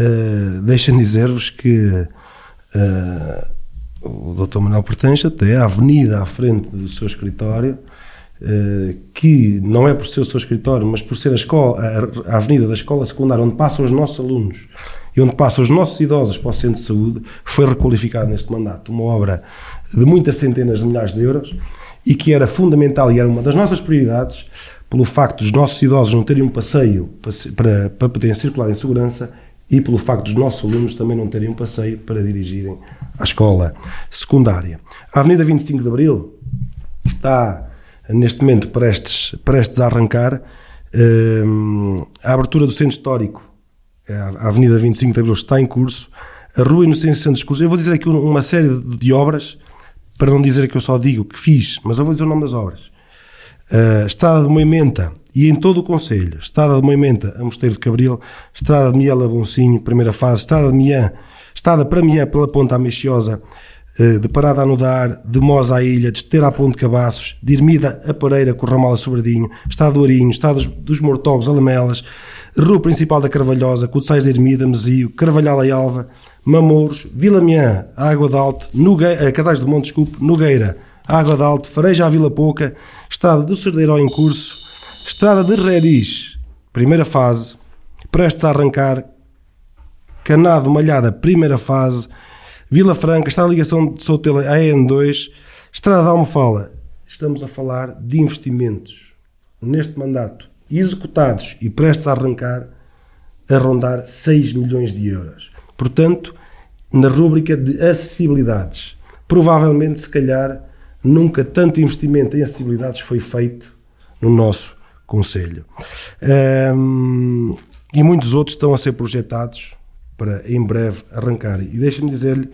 uh, deixem dizer-vos que uh, o Dr. Manuel Portancha até a avenida à frente do seu escritório, uh, que não é por ser o seu escritório, mas por ser a, escola, a, a avenida da escola secundária onde passam os nossos alunos e onde passam os nossos idosos para o centro de saúde, foi requalificado neste mandato. Uma obra de muitas centenas de milhares de euros e que era fundamental e era uma das nossas prioridades, pelo facto dos nossos idosos não terem um passeio para, para poderem circular em segurança e pelo facto dos nossos alunos também não terem um passeio para dirigirem à escola secundária. A Avenida 25 de Abril está neste momento prestes, prestes a arrancar. Hum, a abertura do centro histórico, a Avenida 25 de Abril, está em curso. A Rua Inocêncio Santos Cruz, eu vou dizer aqui uma série de obras para não dizer que eu só digo que fiz, mas eu vou dizer o nome das obras. Uh, Estrada de Moimenta e em todo o Conselho, Estrada de Moimenta a Mosteiro de Cabril, Estrada de Miela Boncinho, primeira fase, Estrada de Miã, Estrada para Miã pela Ponta Ameixiosa, uh, de Parada a Nudar, de Mosa à Ilha, de Esteira a Ponte Cabaços, de Irmida a Pareira, com Ramal a Sobradinho, Estrada do Arinho, Estrada dos, dos Mortogos a Rua Principal da Carvalhosa, Cutsais de Irmida, Mesio, Carvalhal e Alva, Mamouros, Vila Miã, Água de Alto, Nogueira, eh, Casais do Monte, desculpe, Nogueira, Água de Alto, Fareja à Vila Pouca, Estrada do Cerdeiro em curso, Estrada de Reris, primeira fase, prestes a arrancar, Canado Malhada, primeira fase, Vila Franca, está a ligação de Sotelo à EN2, Estrada de Almofala. Estamos a falar de investimentos neste mandato executados e prestes a arrancar a rondar 6 milhões de euros. Portanto, na rúbrica de acessibilidades. Provavelmente, se calhar, nunca tanto investimento em acessibilidades foi feito no nosso Conselho. Um, e muitos outros estão a ser projetados para em breve arrancarem. E deixa-me dizer-lhe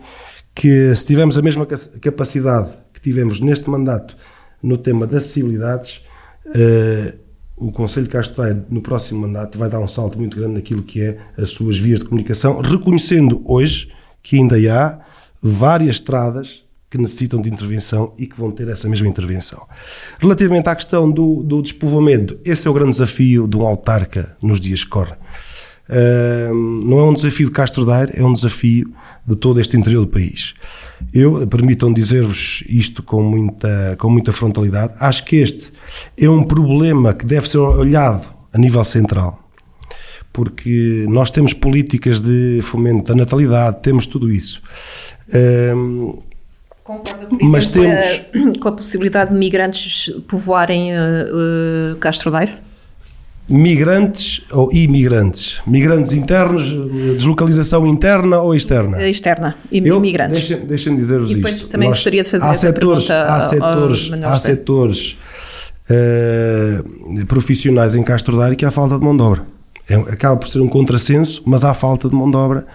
que se tivermos a mesma capacidade que tivemos neste mandato no tema das acessibilidades, uh, o Conselho de Casteiro, no próximo mandato, vai dar um salto muito grande naquilo que é as suas vias de comunicação, reconhecendo hoje que ainda há várias estradas que necessitam de intervenção e que vão ter essa mesma intervenção. Relativamente à questão do, do despovoamento, esse é o grande desafio de um autarca nos dias que correm. Uh, não é um desafio de Castro Daire, é um desafio de todo este interior do país. Eu, permitam dizer-vos isto com muita, com muita frontalidade, acho que este é um problema que deve ser olhado a nível central. Porque nós temos políticas de fomento da natalidade, temos tudo isso. Um, Concorda, por mas temos... com a possibilidade de migrantes povoarem uh, uh, Castro Daire? Migrantes ou imigrantes? Migrantes internos, deslocalização interna ou externa? Externa, imigrantes. Deixem-me deixem dizer-vos isto. depois também Nós, gostaria de fazer há setores, há setores, há setores uh, profissionais em Castro Daire que há falta de mão de obra. É, acaba por ser um contrassenso, mas há falta de mão de obra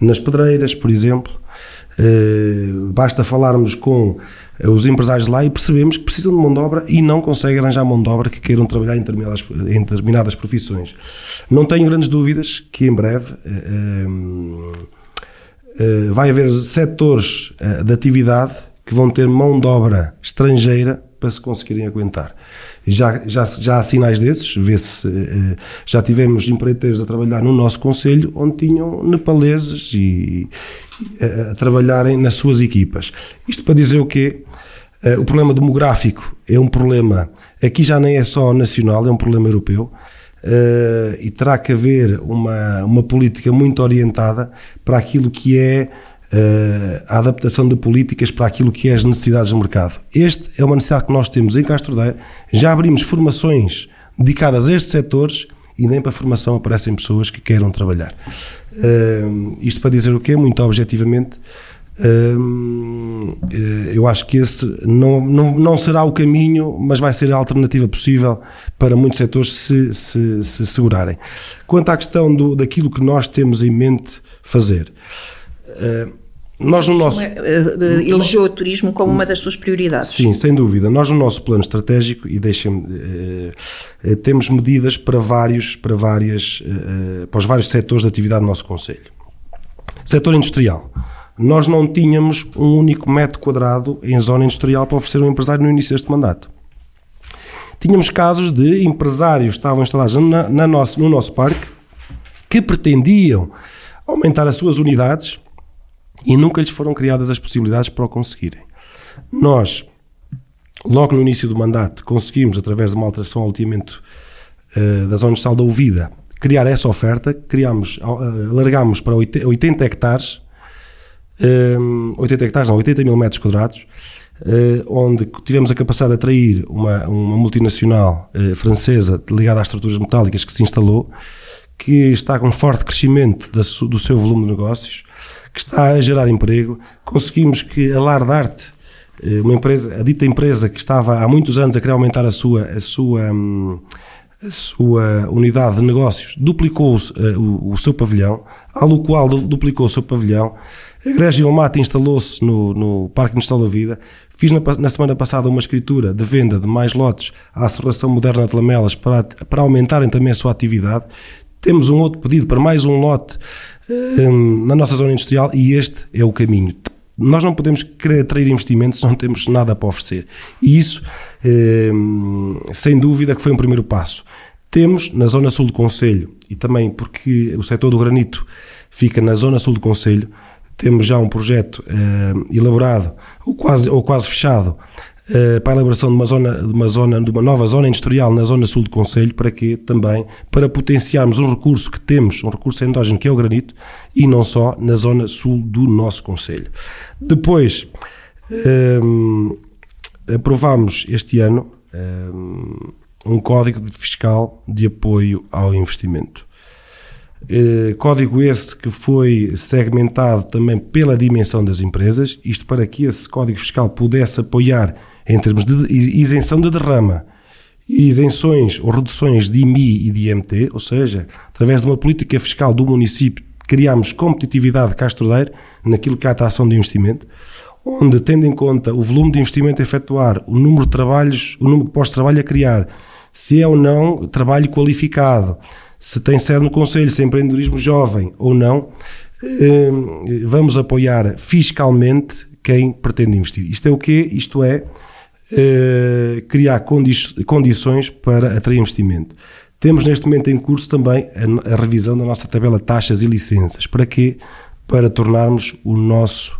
nas pedreiras, por exemplo. Uh, basta falarmos com os empresários lá e percebemos que precisam de mão de obra e não conseguem arranjar mão de obra que queiram trabalhar em determinadas, em determinadas profissões. Não tenho grandes dúvidas que em breve uh, uh, vai haver setores de atividade que vão ter mão de obra estrangeira para se conseguirem aguentar. Já, já, já há sinais desses, vê-se, eh, já tivemos empreiteiros a trabalhar no nosso Conselho onde tinham nepaleses e, a, a trabalharem nas suas equipas. Isto para dizer o quê? Uh, o problema demográfico é um problema, aqui já nem é só nacional, é um problema europeu. E terá que haver uma, uma política muito orientada para aquilo que é a adaptação de políticas para aquilo que é as necessidades do mercado. Este é uma necessidade que nós temos em Castro Daire. Já abrimos formações dedicadas a estes setores e nem para a formação aparecem pessoas que queiram trabalhar. Uh, isto para dizer o quê? Muito objetivamente, uh, eu acho que esse não, não, não será o caminho, mas vai ser a alternativa possível para muitos setores se, se, se segurarem. Quanto à questão do, daquilo que nós temos em mente fazer, uh, nós no nosso. Elegeu o turismo como uma das suas prioridades. Sim, sem dúvida. Nós no nosso plano estratégico, e deixem eh, temos medidas para vários, para várias, eh, para os vários setores de atividade do nosso Conselho. Setor industrial. Nós não tínhamos um único metro quadrado em zona industrial para oferecer a um empresário no início deste mandato. Tínhamos casos de empresários que estavam instalados na, na nosso, no nosso parque que pretendiam aumentar as suas unidades e nunca lhes foram criadas as possibilidades para o conseguirem. Nós, logo no início do mandato, conseguimos, através de uma alteração ao loteamento uh, da zona industrial da Ouvida, criar essa oferta, criámos, uh, alargámos para 80 hectares, um, 80 hectares, não, 80 mil metros quadrados, onde tivemos a capacidade de atrair uma, uma multinacional francesa ligada às estruturas metálicas que se instalou, que está com forte crescimento do seu volume de negócios, que está a gerar emprego. Conseguimos que a Lar d'Arte, eh, uma empresa, a dita empresa que estava há muitos anos a querer aumentar a sua, a sua, hum, a sua unidade de negócios, duplicou uh, o, o, seu pavilhão, ao qual duplicou o seu pavilhão. A Grégio Mate instalou-se no, no Parque Industrial da Vida. Fiz na, na, semana passada uma escritura de venda de mais lotes à Associação Moderna de Lamelas para, para aumentarem também a sua atividade. Temos um outro pedido para mais um lote Hum, na nossa zona industrial e este é o caminho. Nós não podemos querer atrair investimentos se não temos nada para oferecer. E isso, hum, sem dúvida, que foi um primeiro passo. Temos na zona sul do Conselho, e também porque o setor do granito fica na zona sul do Conselho, temos já um projeto hum, elaborado, ou quase, ou quase fechado, eh, para a elaboração de uma, zona, de, uma zona, de uma nova zona industrial na zona sul do Conselho, para quê? Também para potenciarmos um recurso que temos, um recurso endógeno que é o granito, e não só na zona sul do nosso Conselho. Depois, um, ehm, aprovámos este ano um, ehm, um código fiscal de apoio ao investimento. Código esse que foi segmentado também pela dimensão das empresas, isto para que esse código fiscal pudesse apoiar em termos de isenção de derrama, isenções ou reduções de IMI e de IMT, ou seja, através de uma política fiscal do município, criamos competitividade de Castrodeiro naquilo que é a atração de investimento, onde, tendo em conta o volume de investimento a efetuar, o número de trabalhos, o número de postos de trabalho a criar, se é ou não trabalho qualificado, se tem sede no Conselho, se é empreendedorismo jovem ou não, eh, vamos apoiar fiscalmente quem pretende investir. Isto é o quê? Isto é criar condi condições para atrair investimento. Temos neste momento em curso também a, revisão da nossa tabela de taxas e licenças. Para quê? Para tornarmos o nosso,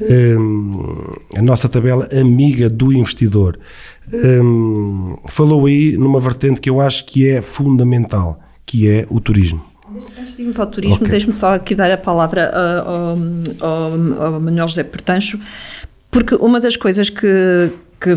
um, eh, a nossa tabela amiga do investidor. Um, eh, falou aí numa vertente que eu acho que é fundamental, que é o turismo. Antes de irmos ao turismo, okay. deixe-me só aqui dar a palavra ao, ao, ao Manuel José Portancho, porque uma das coisas que, que,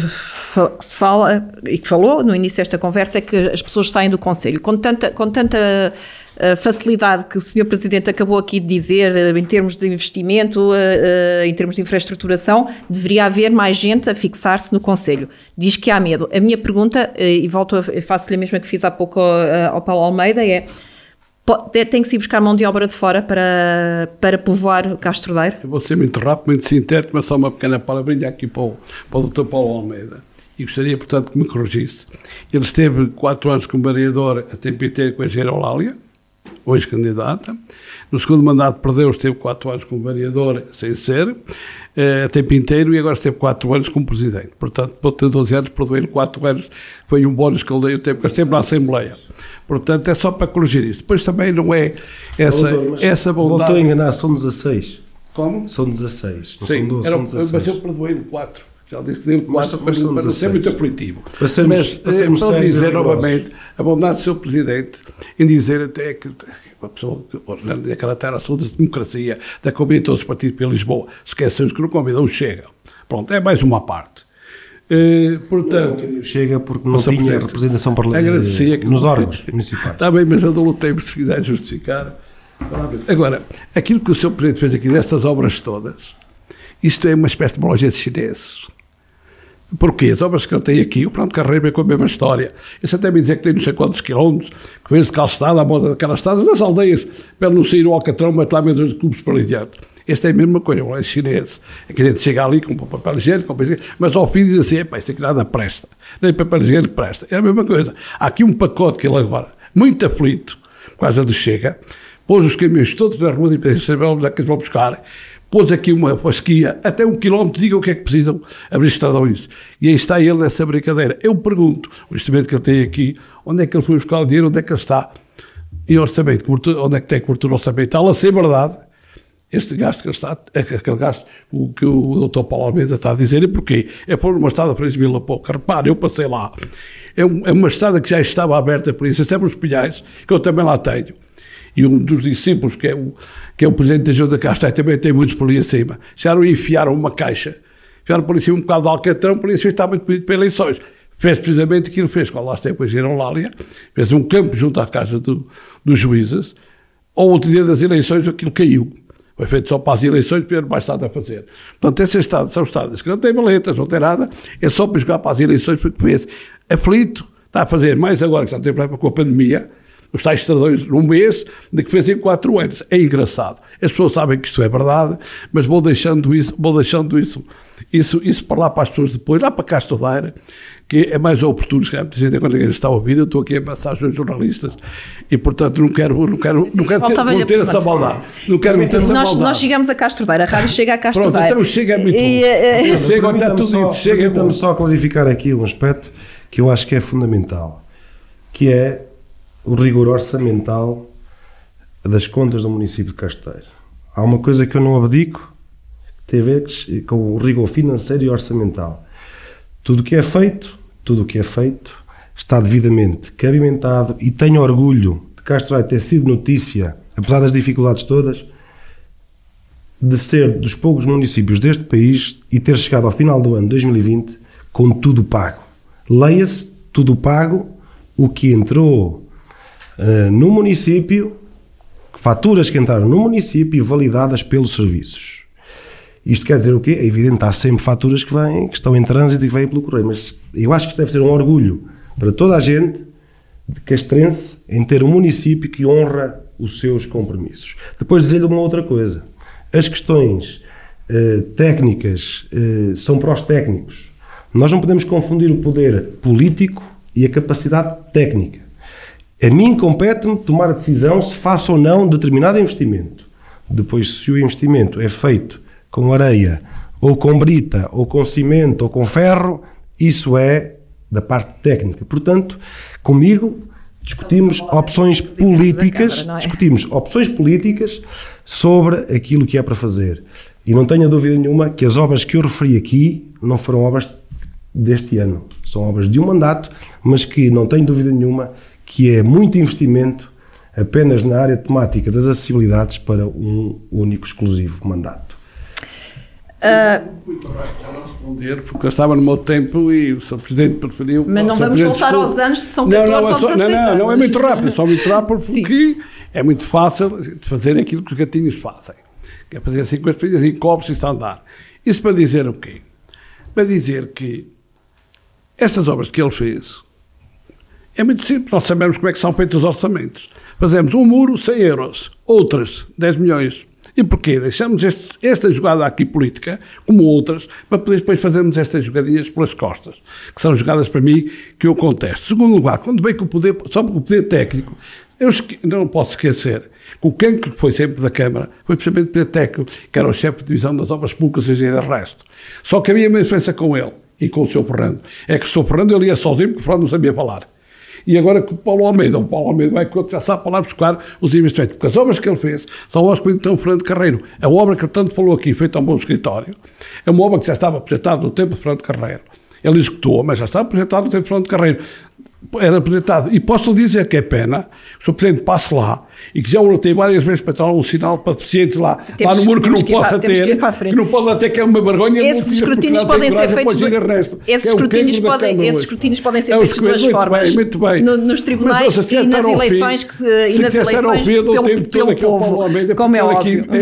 se fala e que falou no início desta conversa é que as pessoas saem do Conselho com tanta, com tanta uh, facilidade que o Sr. Presidente acabou aqui de dizer uh, em termos de investimento, uh, em termos de infraestruturação, deveria haver mais gente a fixar-se no Conselho. Diz que há medo. A minha pergunta, e volto a faço-lhe a mesma que fiz há pouco ao Paulo Almeida, é tem que se buscar mão de obra de fora para, para povoar Castro Daire? Eu vou ser muito rápido, muito sintético, mas só uma pequena palavrinha aqui para o, para o Dr. Paulo Almeida. E gostaria, portanto, que me corrigisse. Ele esteve quatro anos como vereador a tempo inteiro com a Gerolália, ou ex-candidata. No segundo mandato perdeu, esteve quatro anos como vereador, sem ser, eh, a tempo inteiro, e agora esteve quatro anos como presidente. Portanto, pode ter 12 anos, perdoei-lhe quatro anos, foi um bónus que ele dei o tempo que esteve na Assembleia. Portanto, é só para corrigir isso. Depois também não é essa, Doutor, essa bondade... Voltou a enganar, são 16. Como? São 16. Não Sim, são 12, era, são 16. mas eu perdoei-lhe quatro. Já disse que Mas quatro mas para, para não ser 16. muito aflitivo. Para sermos- mas para sermos eh, para dizer novamente a bondade do seu Presidente em dizer até que uma pessoa que naquela terra sou da democracia, da convida todos os partidos para Lisboa, esquecemos que não convidou o Chega. Pronto, é mais uma parte. Eh, portanto, Chega porque não Sr. tinha Presidente, representação parlamentar que nos não- órgãos municipais. Está bem, mas eu não lutei se quiser justificar. Agora, aquilo que o Sr. Presidente fez aqui, destas obras todas, isto é uma espécie de de chineses. Porquê? As obras que ele tem aqui, o Pronto Carreiro vem com a mesma história. Esse até me dizer que tem não sei quantos quilómetros, que fez de calçada, à moda daquelas estradas, das aldeias, para não sair o Alcatrão, mas lá meio dos clubes para ali dentro. Este é a mesma coisa, um é chinês. É que a gente chega ali com papel higiênico, com papel higiênico, mas ao fim diz assim, epá, isto aqui nada presta. Nem papel higiênico presta. É a mesma coisa. Há aqui um pacote que ele agora, muito aflito, por causa do Chega, pôs os caminhões todos na rua e disse, onde é que eles vão buscar? Pôs aqui uma fasquia, até um quilómetro, digam o que é que precisam abrir estrada ou isso. E aí está ele nessa brincadeira. Eu pergunto, o instrumento que ele tem aqui, onde é que ele foi buscar o dinheiro, onde é que ele está? E orçamento, onde é que tem cobertura orçamental? A ser verdade, este gasto que ele está, aquele gasto o que o Dr. Paulo Almeida está a dizer, e porquê? É por uma estrada para Isabela Pouca. Repare, eu passei lá. É, é uma estrada que já estava aberta para isso. Sempre os pilhais, que eu também lá tenho. E um dos discípulos, que é o, que é o presidente da Junta também tem muitos por ali acima. Já não enfiaram uma caixa. Enfiaram por ali acima um bocado de alcatrão, por isso está muito pedido para eleições. Fez precisamente aquilo que fez. Quando lá esteve depois em Lália, fez um campo junto à casa do, dos juízes. Ao outro dia das eleições, aquilo caiu. Foi feito só para as eleições, há mais nada a fazer. Portanto, esses estados são estados que não têm maletas, não têm nada, é só para jogar para as eleições, porque fez aflito, está a fazer mais agora que está a ter problema com a pandemia, os tais estradões num mês, de que fez em quatro anos. É engraçado. As pessoas sabem que isto é verdade, mas vou deixando isso, vou deixando isso, isso, isso para lá para as pessoas depois, lá para cá estudar, que é mais oportuno, se calhar, gente quando ninguém está a ouvir, eu estou aqui a passar os jornalistas e, portanto, não quero, não quero, não quero ter, não a ter essa maldade. Não quero ter essa Nós, maldade. nós chegamos a Castroveira, a rádio chega a Pronto, Castroveira. então chega muito E, bom. eh, Chega, está Permita-me tudo só, dito, chega permita-me só clarificar aqui um aspecto que eu acho que é fundamental, que é o rigor orçamental das contas do município de Casteiro. Há uma coisa que eu não abdico, que tem a ver com o rigor financeiro e orçamental. Tudo o que é feito, tudo o que é feito, está devidamente cabimentado e tenho orgulho de Castro ter sido notícia, apesar das dificuldades todas, de ser dos poucos municípios deste país e ter chegado ao final do ano 2020 com tudo pago. Leia-se tudo pago, o que entrou eh, no município, faturas que entraram no município validadas pelos serviços. Isto quer dizer o quê? É evidente, há sempre faturas que vêm, que estão em trânsito e que vêm pelo correio, mas eu acho que isto deve ser um orgulho para toda a gente de castrense em ter um município que honra os seus compromissos. Depois dizer-lhe uma outra coisa. As questões eh, técnicas eh, são para os técnicos. Nós não podemos confundir o poder político e a capacidade técnica. A mim compete-me tomar a decisão se faço ou não determinado investimento. Depois, se o investimento é feito com areia, ou com brita, ou com cimento, ou com ferro, isso é da parte técnica. Portanto, comigo discutimos opções políticas, Câmara, é? discutimos opções políticas sobre aquilo que é para fazer. E não tenho dúvida nenhuma que as obras que eu referi aqui não foram obras deste ano. São obras de um mandato, mas que não tenho dúvida nenhuma que é muito investimento apenas na área temática das acessibilidades para um único exclusivo mandato. Muito bem, já não responder, porque eu estava no meu tempo e o Sr. Presidente preferiu. Mas não vamos Presidente voltar escolhe- aos anos se são Não, 14 não, é ou só- 16 não, não, não é anos. muito rápido, é só muito rápido Sim. porque é muito fácil de fazer aquilo que os gatinhos fazem. Que é fazer assim com as pedras, assim, copos e está a andar. Isso para dizer o quê? Para dizer que estas obras que ele fez é muito simples, nós sabemos como é que são feitos os orçamentos. Fazemos um muro, 100 euros, outras, 10 milhões. E porquê? Deixamos este- esta jogada aqui política, como outras, para poder depois fazermos estas jogadinhas pelas costas, que são jogadas para mim que eu contesto. Segundo lugar, quando vem com o poder, só o poder técnico, Eu não posso esquecer que o cancro que foi sempre da Câmara foi precisamente Pedro Teco, que era o chefe de divisão das obras públicas e engenheiro resto. Só que havia uma diferença com ele e com o Sr. Fernando. É que o Sr. Fernando ele ia sozinho porque o Fernando não sabia falar. E agora que o Paulo Almeida, o Paulo Almeida vai já sabe falar buscar os investimentos, porque as obras que ele fez são obras que então Fernando Carreiro. A obra que tanto falou aqui, feita a um bom escritório, é uma obra que já estava apresentada no tempo de Fernando Carreiro. Ele executou, mas já estava apresentado no tempo de Fernando Carreiro era apresentado. E posso dizer que é pena que o Sr. Presidente passe lá e que já tem várias vezes para dar um sinal para deficientes lá, temos, lá no muro que não que possa ter, que, que, não pode até que é uma vergonha. Esses escrutínios podem ser feitos. Do, resto, esses, escrutínios podem, esses escrutínios podem ser é feitos de duas muito formas. Bem, muito bem. No, nos tribunais Mas, e nas eleições que e nas eleições pelo, pelo, pelo povo, como é óbvio. *laughs*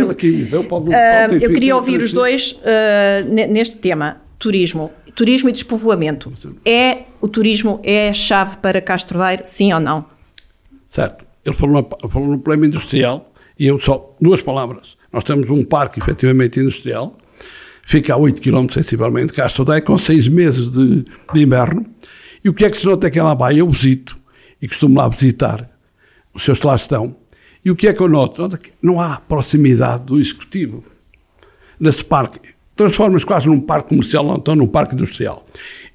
Ah, eu queria ouvir os dois ah, neste tema, turismo turismo e despovoamento. É o turismo é a chave para Castro Daire, sim ou não? Certo. Ele falou, falou no problema industrial e eu só duas palavras. Nós temos um parque efetivamente industrial, fica a 8 km sensivelmente de Castro Daire, com 6 meses de, de, inverno. E o que é que se nota é que ela vai? Eu visito e costumo lá visitar os seus que lá estão. E o que é que eu noto? Não há proximidade do executivo nesse parque transforma-se quase num parque comercial, não estão num parque industrial.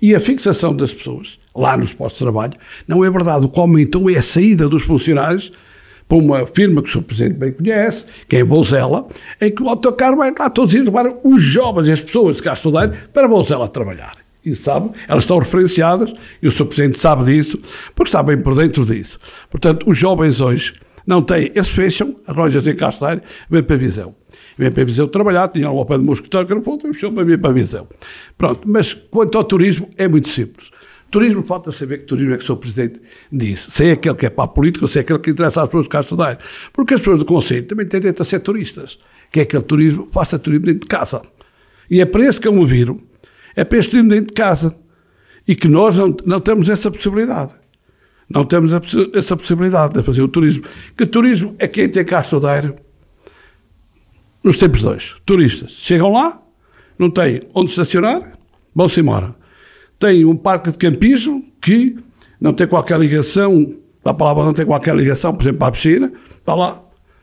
E a fixação das pessoas, lá nos postos de trabalho, não é verdade. O que aumentou é a saída dos funcionários para uma firma que o Sr. Presidente bem conhece, que é em Bolzela, em que o autocarro vai lá todos ir levar os jovens as pessoas que cá estudarem para Bolzela trabalhar. E sabe, elas estão referenciadas, e o Sr. Presidente sabe disso, porque está bem por dentro disso. Portanto, os jovens hoje não têm, eles fecham as lojas em Castelar, vêm para a Visão vem para Viseu trabalhar, tinha lá ao pé do meu escritório, que era ponto, puxou para vir para Viseu. Pronto, mas quanto ao turismo, é muito simples. Turismo, falta saber que turismo é que o Sr. Presidente disse. Se é aquele que é para a política ou se é aquele que interessa às pessoas cá estudar. Porque as pessoas do Conselho também têm direito a ser turistas. Que é aquele turismo, faça turismo dentro de casa. E é para isso que eu me viro. É para este turismo dentro de casa. E que nós não, não temos essa possibilidade. Não temos essa possibilidade de fazer o turismo. Que turismo é quem tem cá estudar nos tempos dois. Turistas chegam lá, não têm onde estacionar, vão-se embora. Tem um parque de campismo que não tem qualquer ligação, a palavra não tem qualquer ligação, por exemplo, para a piscina, está lá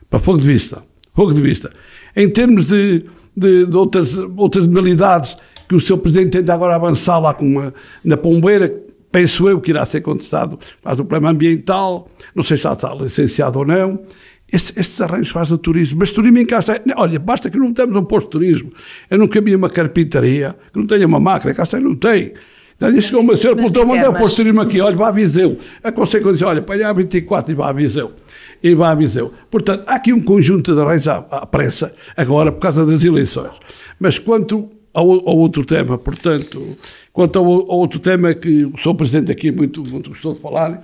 para fogo de vista. Fogo de vista. Em termos de, de, de outras, outras modalidades que o seu Presidente tenta agora avançar lá com uma, na Pombeira, penso eu que irá ser contestado, faz o problema ambiental, não sei se está licenciado ou não, estes, estes arranjos fazem o turismo, mas turismo em casa. Olha, basta que não temos um posto de turismo. Eu nunca vi uma carpintaria, que não tenha uma máquina, cá não tem. Daí chegou uma senhora, perguntou onde é o posto de turismo aqui? Olha, vá a Viseu. Aconselho dizer, olha, para a 24 e vá a Viseu. E vá a Viseu. Portanto, há aqui um conjunto de arranjos à, à pressa, agora, por causa das eleições. Mas quanto ao, ao outro tema, portanto, quanto ao, ao, outro tema que o Sr. Presidente aqui muito, muito gostou de falar,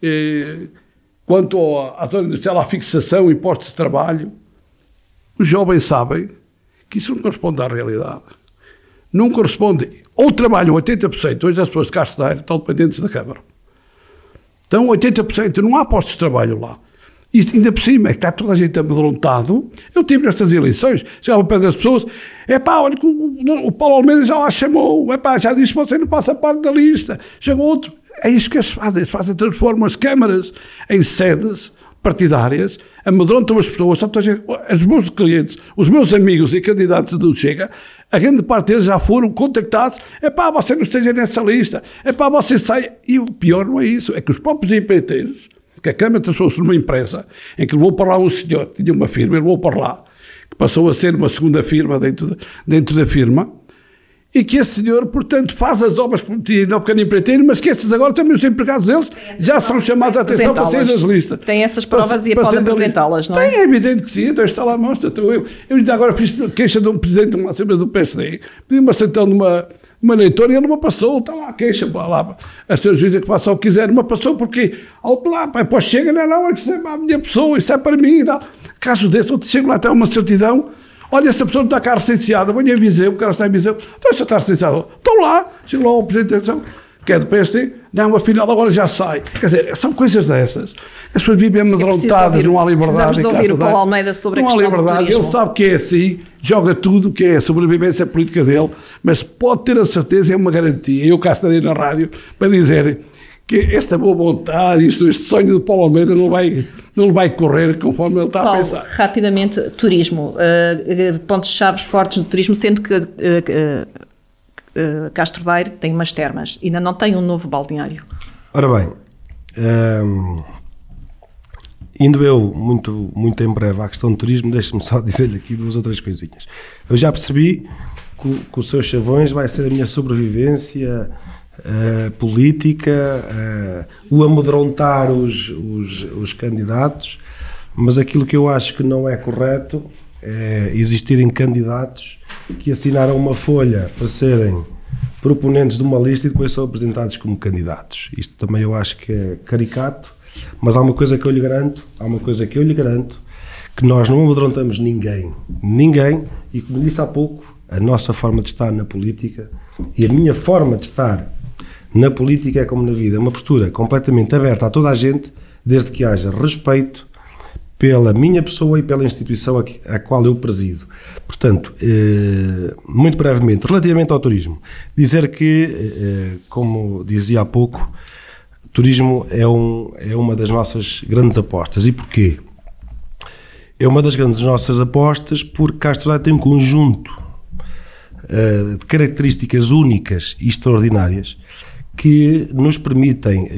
eh, Quanto à zona industrial, à fixação, impostos de trabalho, os jovens sabem que isso não corresponde à realidade. Não corresponde. Ou trabalham 80%, hoje as pessoas de Castelar estão dependentes da Câmara. Então, 80%, não há postos de trabalho lá. E ainda por cima, é que está toda a gente amedrontado. Eu tive nestas eleições, chegava para das pessoas, é pá, olha que o, o, Paulo Almeida já lá chamou, é pá, já disse que você não passa parte da lista. Chegou outro, é isso que eles fazem. Eles fazem, transformam as câmaras em sedes partidárias, amedrontam as pessoas. Os meus clientes, os meus amigos e candidatos do Chega, a grande parte deles já foram contactados. É pá, você não esteja nessa lista. É pá, você sai. E o pior não é isso, é que os próprios empreiteiros, que a Câmara transformou-se numa empresa, em que levou para lá um senhor tinha uma firma, levou para lá, passou a ser uma segunda firma dentro, de, dentro da firma e que esse senhor, portanto, faz as obras prometidas ao pequeno empreiteiro, mas que esses agora também os empregados deles já são chamados a atenção para sair das listas. Tem essas provas para, e pode apresentá-las, não é? Tem, é evidente que sim, então está lá a mostra. Então eu, eu ainda agora fiz queixa de um presidente de uma Assembleia do PSD, pedi uma sentão de uma, leitora e ele não passou, está lá queixa, lá, a senhora juíza o que quiser, não passou porque, ao lá, pai, pô, chega, não, não, isso é a minha pessoa, isso é para mim e tal. Caso desse, eu chego lá até uma certidão, Olha, essa pessoa não está cá recenseada, venha a Viseu, o cara está em Viseu. Então, já está recenseado. Estão lá, chegou lá o Presidente da que é do PSD, não, afinal agora já sai. Quer dizer, são coisas dessas. As pessoas vivem amedrontadas, não há liberdade. Precisamos de ouvir o Paulo Almeida sobre não a questão Não há liberdade, ele sabe que é assim, joga tudo, que é a sobrevivência política dele, mas pode ter a certeza, é uma garantia. Eu cá estarei na rádio para dizer que esta boa vontade, isto, este sonho de Paulo Almeida não vai, não vai correr conforme ele está Paulo, a pensar. rapidamente, turismo. Uh, pontos-chave fortes do turismo, sendo que uh, uh, Castro Daire tem umas termas, ainda não tem um novo balneário. Ora bem, um, indo eu muito, muito em breve à questão do turismo, deixe-me só *laughs* dizer-lhe aqui duas outras coisinhas. Eu já percebi que, que os seus chavões vai ser a minha sobrevivência uh, política, uh, o amedrontar os, os, os candidatos, mas aquilo que eu acho que não é correto é existirem candidatos que assinaram uma folha para serem proponentes de uma lista e depois são apresentados como candidatos. Isto também eu acho que é caricato, mas há uma coisa que eu lhe garanto, há uma coisa que eu lhe garanto, que nós não amedrontamos ninguém, ninguém, e como disse há pouco, a nossa forma de estar na política e a minha forma de estar na política é como na vida, uma postura completamente aberta a toda a gente, desde que haja respeito pela minha pessoa e pela instituição a, qual eu presido. Portanto, eh, muito brevemente, relativamente ao turismo, dizer que, eh, como dizia há pouco, turismo é, um, é uma das nossas grandes apostas. E porquê? É uma das grandes nossas apostas porque Castro tem um conjunto de características únicas e extraordinárias que nos permitem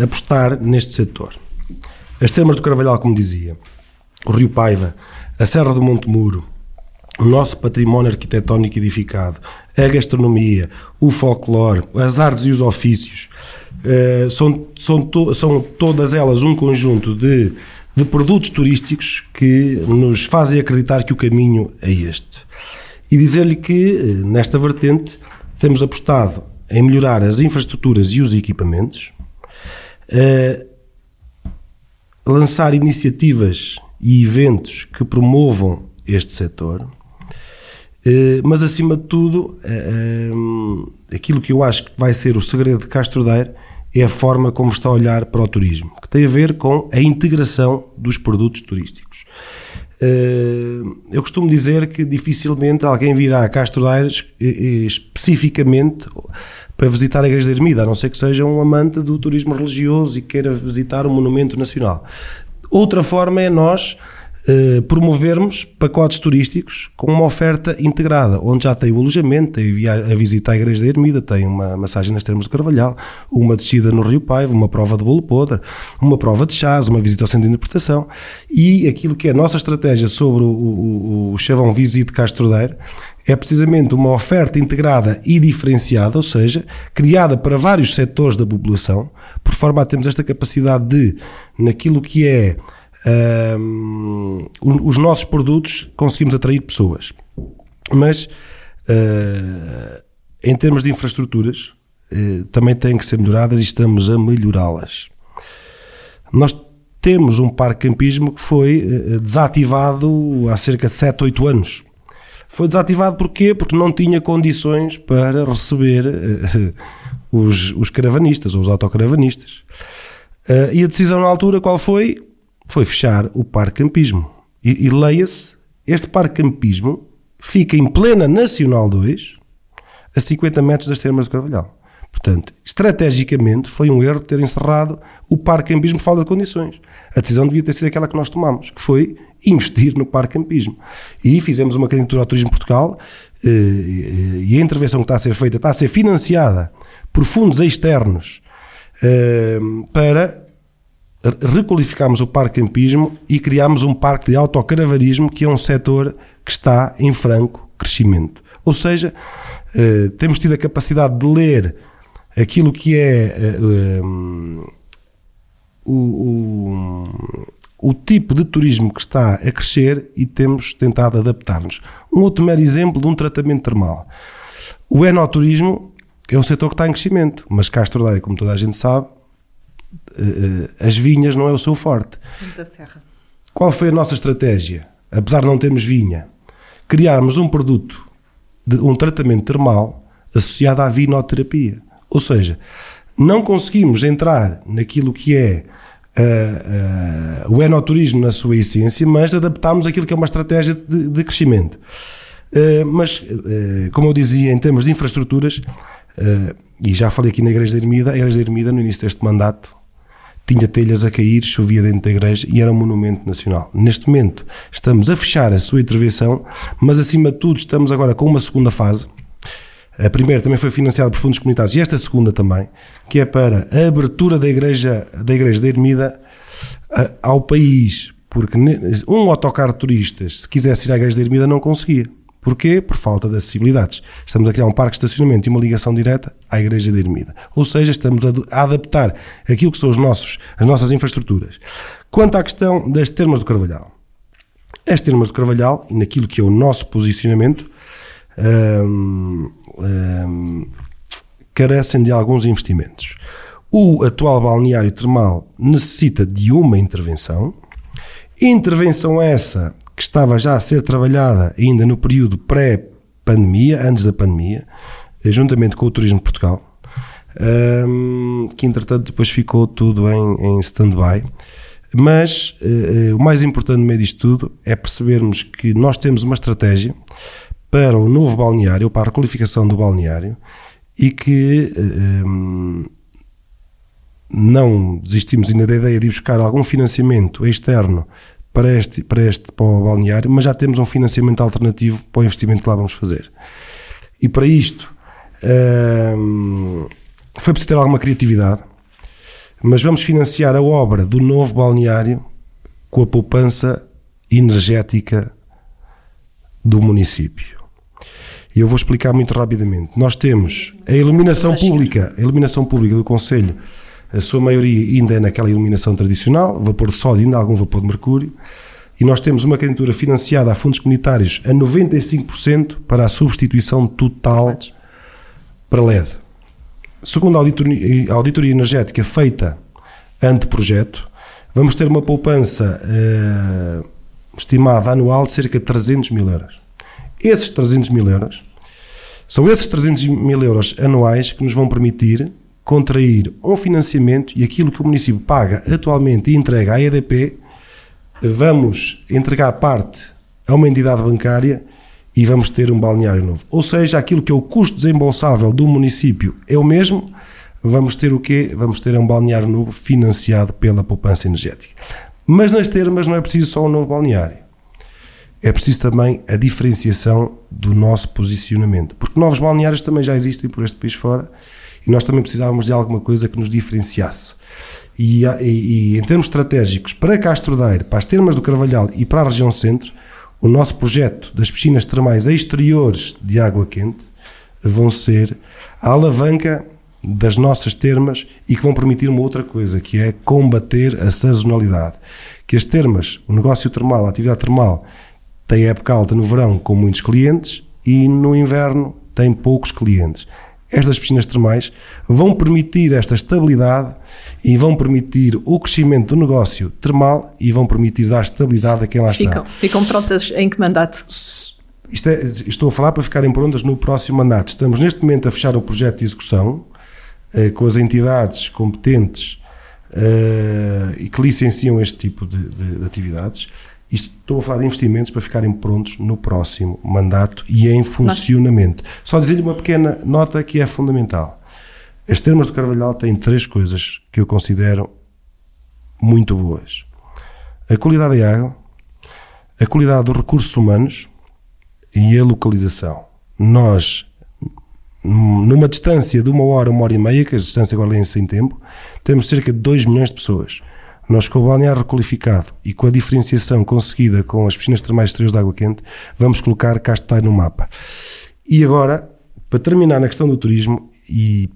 apostar neste setor. As termas do Carvalhal, como dizia, o Rio Paiva, a Serra do Monte Muro, o nosso património arquitetónico edificado, a gastronomia, o folclore, as artes e os ofícios, uh, são, são, são todas elas um conjunto de, de produtos turísticos que nos fazem acreditar que o caminho é este. E dizer-lhe que, eh, nesta vertente, temos apostado em melhorar as infraestruturas e os equipamentos, uh, lançar iniciativas e eventos que promovam este setor, eh, mas acima de tudo, eh, eh, aquilo que eu acho que vai ser o segredo de Castro Daire é a forma como está a olhar para o turismo, que tem a ver com a integração dos produtos turísticos. Eu costumo dizer que dificilmente alguém virá a Castro Daire especificamente para visitar a Igreja de Ermida, a não ser que seja um amante do turismo religioso e queira visitar um monumento nacional. Outra forma é nós eh, promovermos pacotes turísticos com uma oferta integrada, onde já tem o alojamento, tem a visita à Igreja da Ermida, tem uma massagem nas Termas do Carvalhal, uma descida no Rio Paiva, uma prova de bolo podre, uma prova de chás, uma visita ao centro de interpretação. E aquilo que é a nossa estratégia sobre o, o, o Chavão Visite Castro Daire é precisamente uma oferta integrada e diferenciada, ou seja, criada para vários setores da população, por forma a termos esta capacidade de, naquilo que é uh, os nossos produtos conseguimos atrair pessoas. Mas uh, em termos de infraestruturas uh, também têm que ser melhoradas e estamos a melhorá-las. Nós temos um parque campismo que foi eh, desativado há cerca de 7, 8 anos. Foi desativado porquê? Porque não tinha condições para receber *laughs* os, os caravanistas ou os autocaravanistas. e a decisão na altura qual foi? Foi fechar o parque campismo. E, e leia-se, este parque campismo fica em plena Nacional 2, a 50 metros das termas do Carvalhal. Portanto, estrategicamente foi um erro ter encerrado o parque campismo por falta de condições. A decisão devia ter sido aquela que nós tomamos, que foi investir no parque campismo. E fizemos uma candidatura ao Turismo Portugal eh, eh, e a intervenção que está a ser feita está a ser financiada por fundos externos eh, para requalificámos o parque campismo e criámos um parque de autocaravanismo que é um setor que está em franco crescimento. Ou seja, eh, temos tido a capacidade de ler aquilo que é eh, um, o, o, o, tipo de turismo que está a crescer e temos tentado adaptar-nos. Um outro mero exemplo de um tratamento termal. O enoturismo é um setor que está em crescimento, mas Castro Daire, como toda a gente sabe, eh, as vinhas não é o seu forte. Da Serra. Qual foi a nossa estratégia? Apesar de não termos vinha, criarmos um produto de um tratamento termal associado à vinoterapia. Ou seja, não conseguimos entrar naquilo que é uh, uh, o enoturismo na sua essência, mas adaptámos aquilo que é uma estratégia de, de crescimento. Uh, mas, como eu dizia, em termos de infraestruturas, e já falei aqui na Igreja da Ermida, a Igreja da Ermida, no início deste mandato, tinha telhas a cair, chovia dentro da igreja e era um monumento nacional. Neste momento estamos a fechar a sua intervenção, mas acima de tudo estamos agora com uma segunda fase. A primeira também foi financiada por fundos comunitários e esta segunda também, que é para a abertura da igreja da igreja da Ermida ao país, porque um autocarro de turistas, se quisesse ir à igreja da Ermida, não conseguia. Porquê? Por falta de acessibilidades. Estamos a criar um parque de estacionamento e uma ligação direta à Igreja de Ermida. Ou seja, estamos a adaptar aquilo que são os nossos, as nossas infraestruturas. Quanto à questão das termas do Carvalhal. As termas do Carvalhal, naquilo que é o nosso posicionamento, hum, hum, carecem de alguns investimentos. O atual balneário termal necessita de uma intervenção. Intervenção essa que estava já a ser trabalhada ainda no período pré-pandemia, antes da pandemia, eh, juntamente com o Turismo de Portugal, que entretanto depois ficou tudo em, em stand-by. Mas uh, uh, o mais importante no meio disto tudo é percebermos que nós temos uma estratégia para o novo balneário, para a requalificação do balneário, e que uh, não desistimos ainda da ideia de buscar algum financiamento externo para este, para este para o balneário, mas já temos um financiamento alternativo para o investimento que lá vamos fazer. E para isto hum, foi preciso ter alguma criatividade, mas vamos financiar a obra do novo balneário com a poupança energética do município. E eu vou explicar muito rapidamente. Nós temos a iluminação pública, a iluminação pública do Conselho a sua maioria ainda é naquela iluminação tradicional, vapor de sódio, ainda algum vapor de mercúrio, e nós temos uma candidatura financiada a fundos comunitários a 95% para a substituição total para LED. Segundo a auditoria, a auditoria energética feita ante projeto, vamos ter uma poupança eh, estimada anual de cerca de 300 mil euros. Esses 300 mil euros são esses 300 mil euros anuais que nos vão permitir contrair um financiamento e aquilo que o município paga atualmente e entrega à EDP, vamos entregar parte a uma entidade bancária e vamos ter um balneário novo. Ou seja, aquilo que é o custo desembolsável do município é o mesmo, vamos ter o quê? Vamos ter um balneário novo financiado pela poupança energética. Mas nas termas não é preciso só um novo balneário. É preciso também a diferenciação do nosso posicionamento. Porque novos balneários também já existem por este país fora e nós também precisávamos de alguma coisa que nos diferenciasse. E, e, e em termos estratégicos, para Castro Daire, para as termas do Carvalhal e para a região centro, o nosso projeto das piscinas termais exteriores de água quente vão ser a alavanca das nossas termas e que vão permitir uma outra coisa, que é combater a sazonalidade. Que as termas, o negócio termal, a atividade termal, tem época alta no verão com muitos clientes e no inverno tem poucos clientes estas piscinas termais vão permitir esta estabilidade e vão permitir o crescimento do negócio termal e vão permitir dar estabilidade a quem lá ficam, está. Ficam prontas em que mandato? É, estou a falar para ficarem prontas no próximo mandato. Estamos neste momento a fechar o projeto de execução eh, com as entidades competentes eh, e que licenciam este tipo de, de, de atividades estou a falar de investimentos para ficarem prontos no próximo mandato e em funcionamento. Só dizer-lhe uma pequena nota que é fundamental. As termas do Carvalhal têm três coisas que eu considero muito boas: a qualidade da água, a qualidade dos recursos humanos e a localização. Nós, numa distância de uma hora, uma hora e meia, que a distância agora é em sem tempo, temos cerca de 2 milhões de pessoas. Nós, com o balneário requalificado e com a diferenciação conseguida com as piscinas termais exteriores de água quente, vamos colocar Castai no mapa. E agora, para terminar na questão do turismo e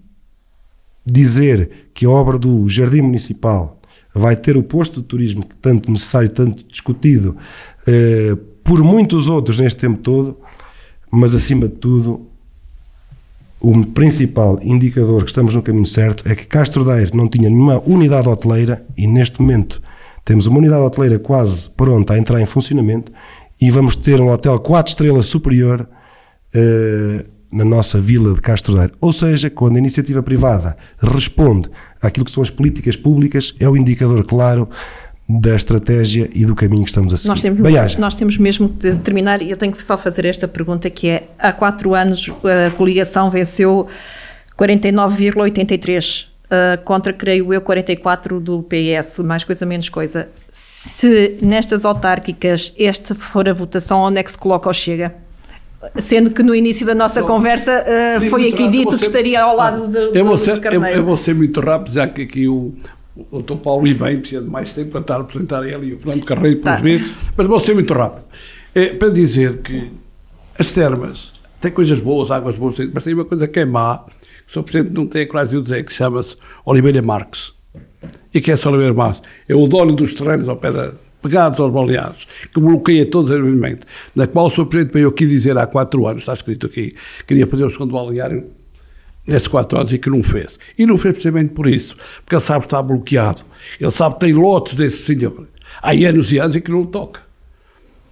dizer que a obra do Jardim Municipal vai ter o posto de turismo tanto necessário, tanto discutido eh, por muitos outros neste tempo todo, mas acima de tudo o principal indicador que estamos no caminho certo é que Castro Daire não tinha nenhuma unidade hoteleira e neste momento temos uma unidade hoteleira quase pronta a entrar em funcionamento e vamos ter um hotel 4 estrelas superior uh, na nossa vila de Castro Daire. Ou seja, quando a iniciativa privada responde àquilo que são as políticas públicas, é o indicador claro da estratégia e do caminho que estamos a seguir. Nós temos, Bem, nós temos mesmo de terminar, e eu tenho que só fazer esta pergunta, que é, há quatro anos a coligação venceu 49,83 uh, contra, creio eu, 44 do PS, mais coisa menos coisa. Se nestas autárquicas este for a votação, onde é que se coloca o Chega? Sendo que no início da nossa conversa uh, foi aqui dito que estaria ao lado do, eu vou do ser, Carneiro. Eu, eu, vou ser muito rápido, já que aqui o, o Dr. Paulo e bem precisa de mais tempo para estar a apresentar ele e o Fernando Carreiro por tá. vezes, mas vou ser muito rápido. É, para dizer que as termas têm coisas boas, águas boas, mas tem uma coisa que é má, que o Sr. Presidente não tem a coragem de dizer, que chama-se Oliveira Marques. E que é esse Oliveira Marques? É o dono dos terrenos ao pé da, pegados aos baleares, que bloqueia todos os argumentos, na qual o Sr. Presidente veio aqui dizer há quatro anos, está escrito aqui, queria fazer o segundo baleário nesses quatro anos e que não fez. E não fez precisamente por isso, porque ele sabe que está bloqueado. Ele sabe que tem lotes desse senhor. Há anos e anos em que não toca.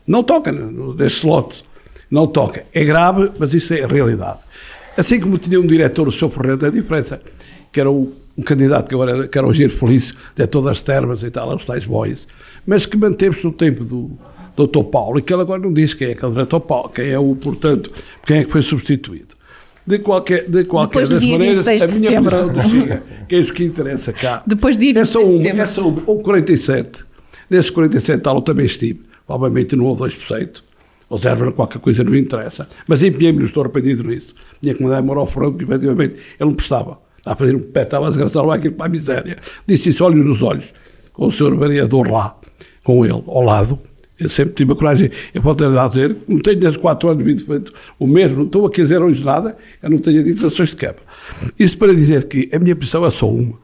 Não toca desses lotes. Não toca. É grave, mas isso é a realidade. Assim como tinha um diretor, o Sr. Ferreira, a diferença, que era o, um candidato que agora era o Giro Felício, de todas as termas e tal, os tais boys, mas que manteve-se no tempo do Dr. Paulo, e que ele agora não diz quem é que é o diretor Paulo, quem é o, portanto, quem é que foi substituído. De qualquer, de qualquer das maneiras, a minha setembro. posição do Chega, *laughs* que é isso que interessa cá. Depois de é só um, é só um, um 47. Nesses 47 tal, eu também estive. Obviamente não houve 2%, ou zero qualquer coisa, não me interessa. Mas empenhei-me, não estou arrependido nisso. Tinha que mandar embora ao frango, que efetivamente ele não prestava. Estava a fazer um pé, estava a desgraçar lá aquilo para a miséria. Disse isso, olhos nos olhos, com o senhor vereador lá, com ele, ao lado. Eu sempre tive a coragem, eu posso a dizer, não tenho desde 4 anos vindo feito o mesmo, não estou a dizer hoje nada, eu não tenho intenções de quebra. Isto para dizer que a minha posição é só uma.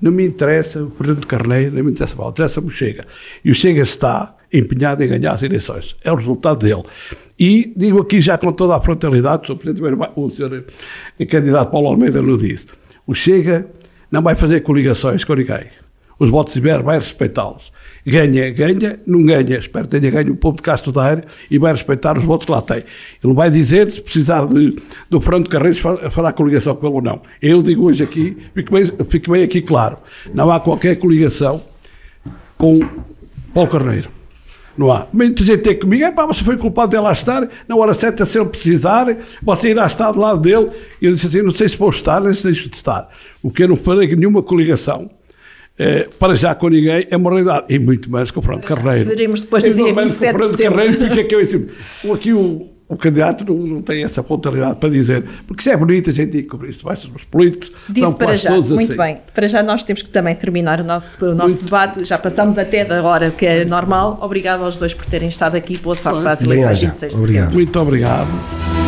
Não me interessa o Presidente Carneiro, não me interessa mal, interessa-me o Chega. E o Chega está empenhado em ganhar as eleições. É o resultado dele. E digo aqui já com toda a frontalidade, o, Presidente, o o candidato Paulo Almeida não disse, o Chega não vai fazer coligações com ninguém. Os votos de Iber vai respeitá-los ganha, ganha, não ganha, espero que tenha ganho o povo de Castro Daire e vai respeitar os votos que lá tem. Ele vai dizer se precisar de, do Fernando Carreiros fará coligação com ele ou não. Eu digo hoje aqui, fico bem, fico bem aqui claro, não há qualquer coligação com Paulo Carneiro. Não há. Mas dizer ter comigo, é pá, você foi culpado dele lá estar, na hora certa, se ele precisar, você irá estar do lado dele. E eu disse assim: não sei se vou estar, nem se deixo de estar. O que eu não farei nenhuma coligação é, para já com ninguém é uma realidade. E muito mais com o Fernando Carreiro. Veremos depois do dia 27 de setembro. Carreiro, é que eu disse, aqui o, o candidato não, não, tem essa pontualidade para dizer, porque se é bonito a gente cobrir isso, basta os políticos. Disse para já, muito assim. bem. Para já nós temos que também terminar o nosso, o nosso debate, já passamos até da hora que é normal. Obrigado aos dois por terem estado aqui. Boa sorte para as eleições 26 de setembro. Muito obrigado.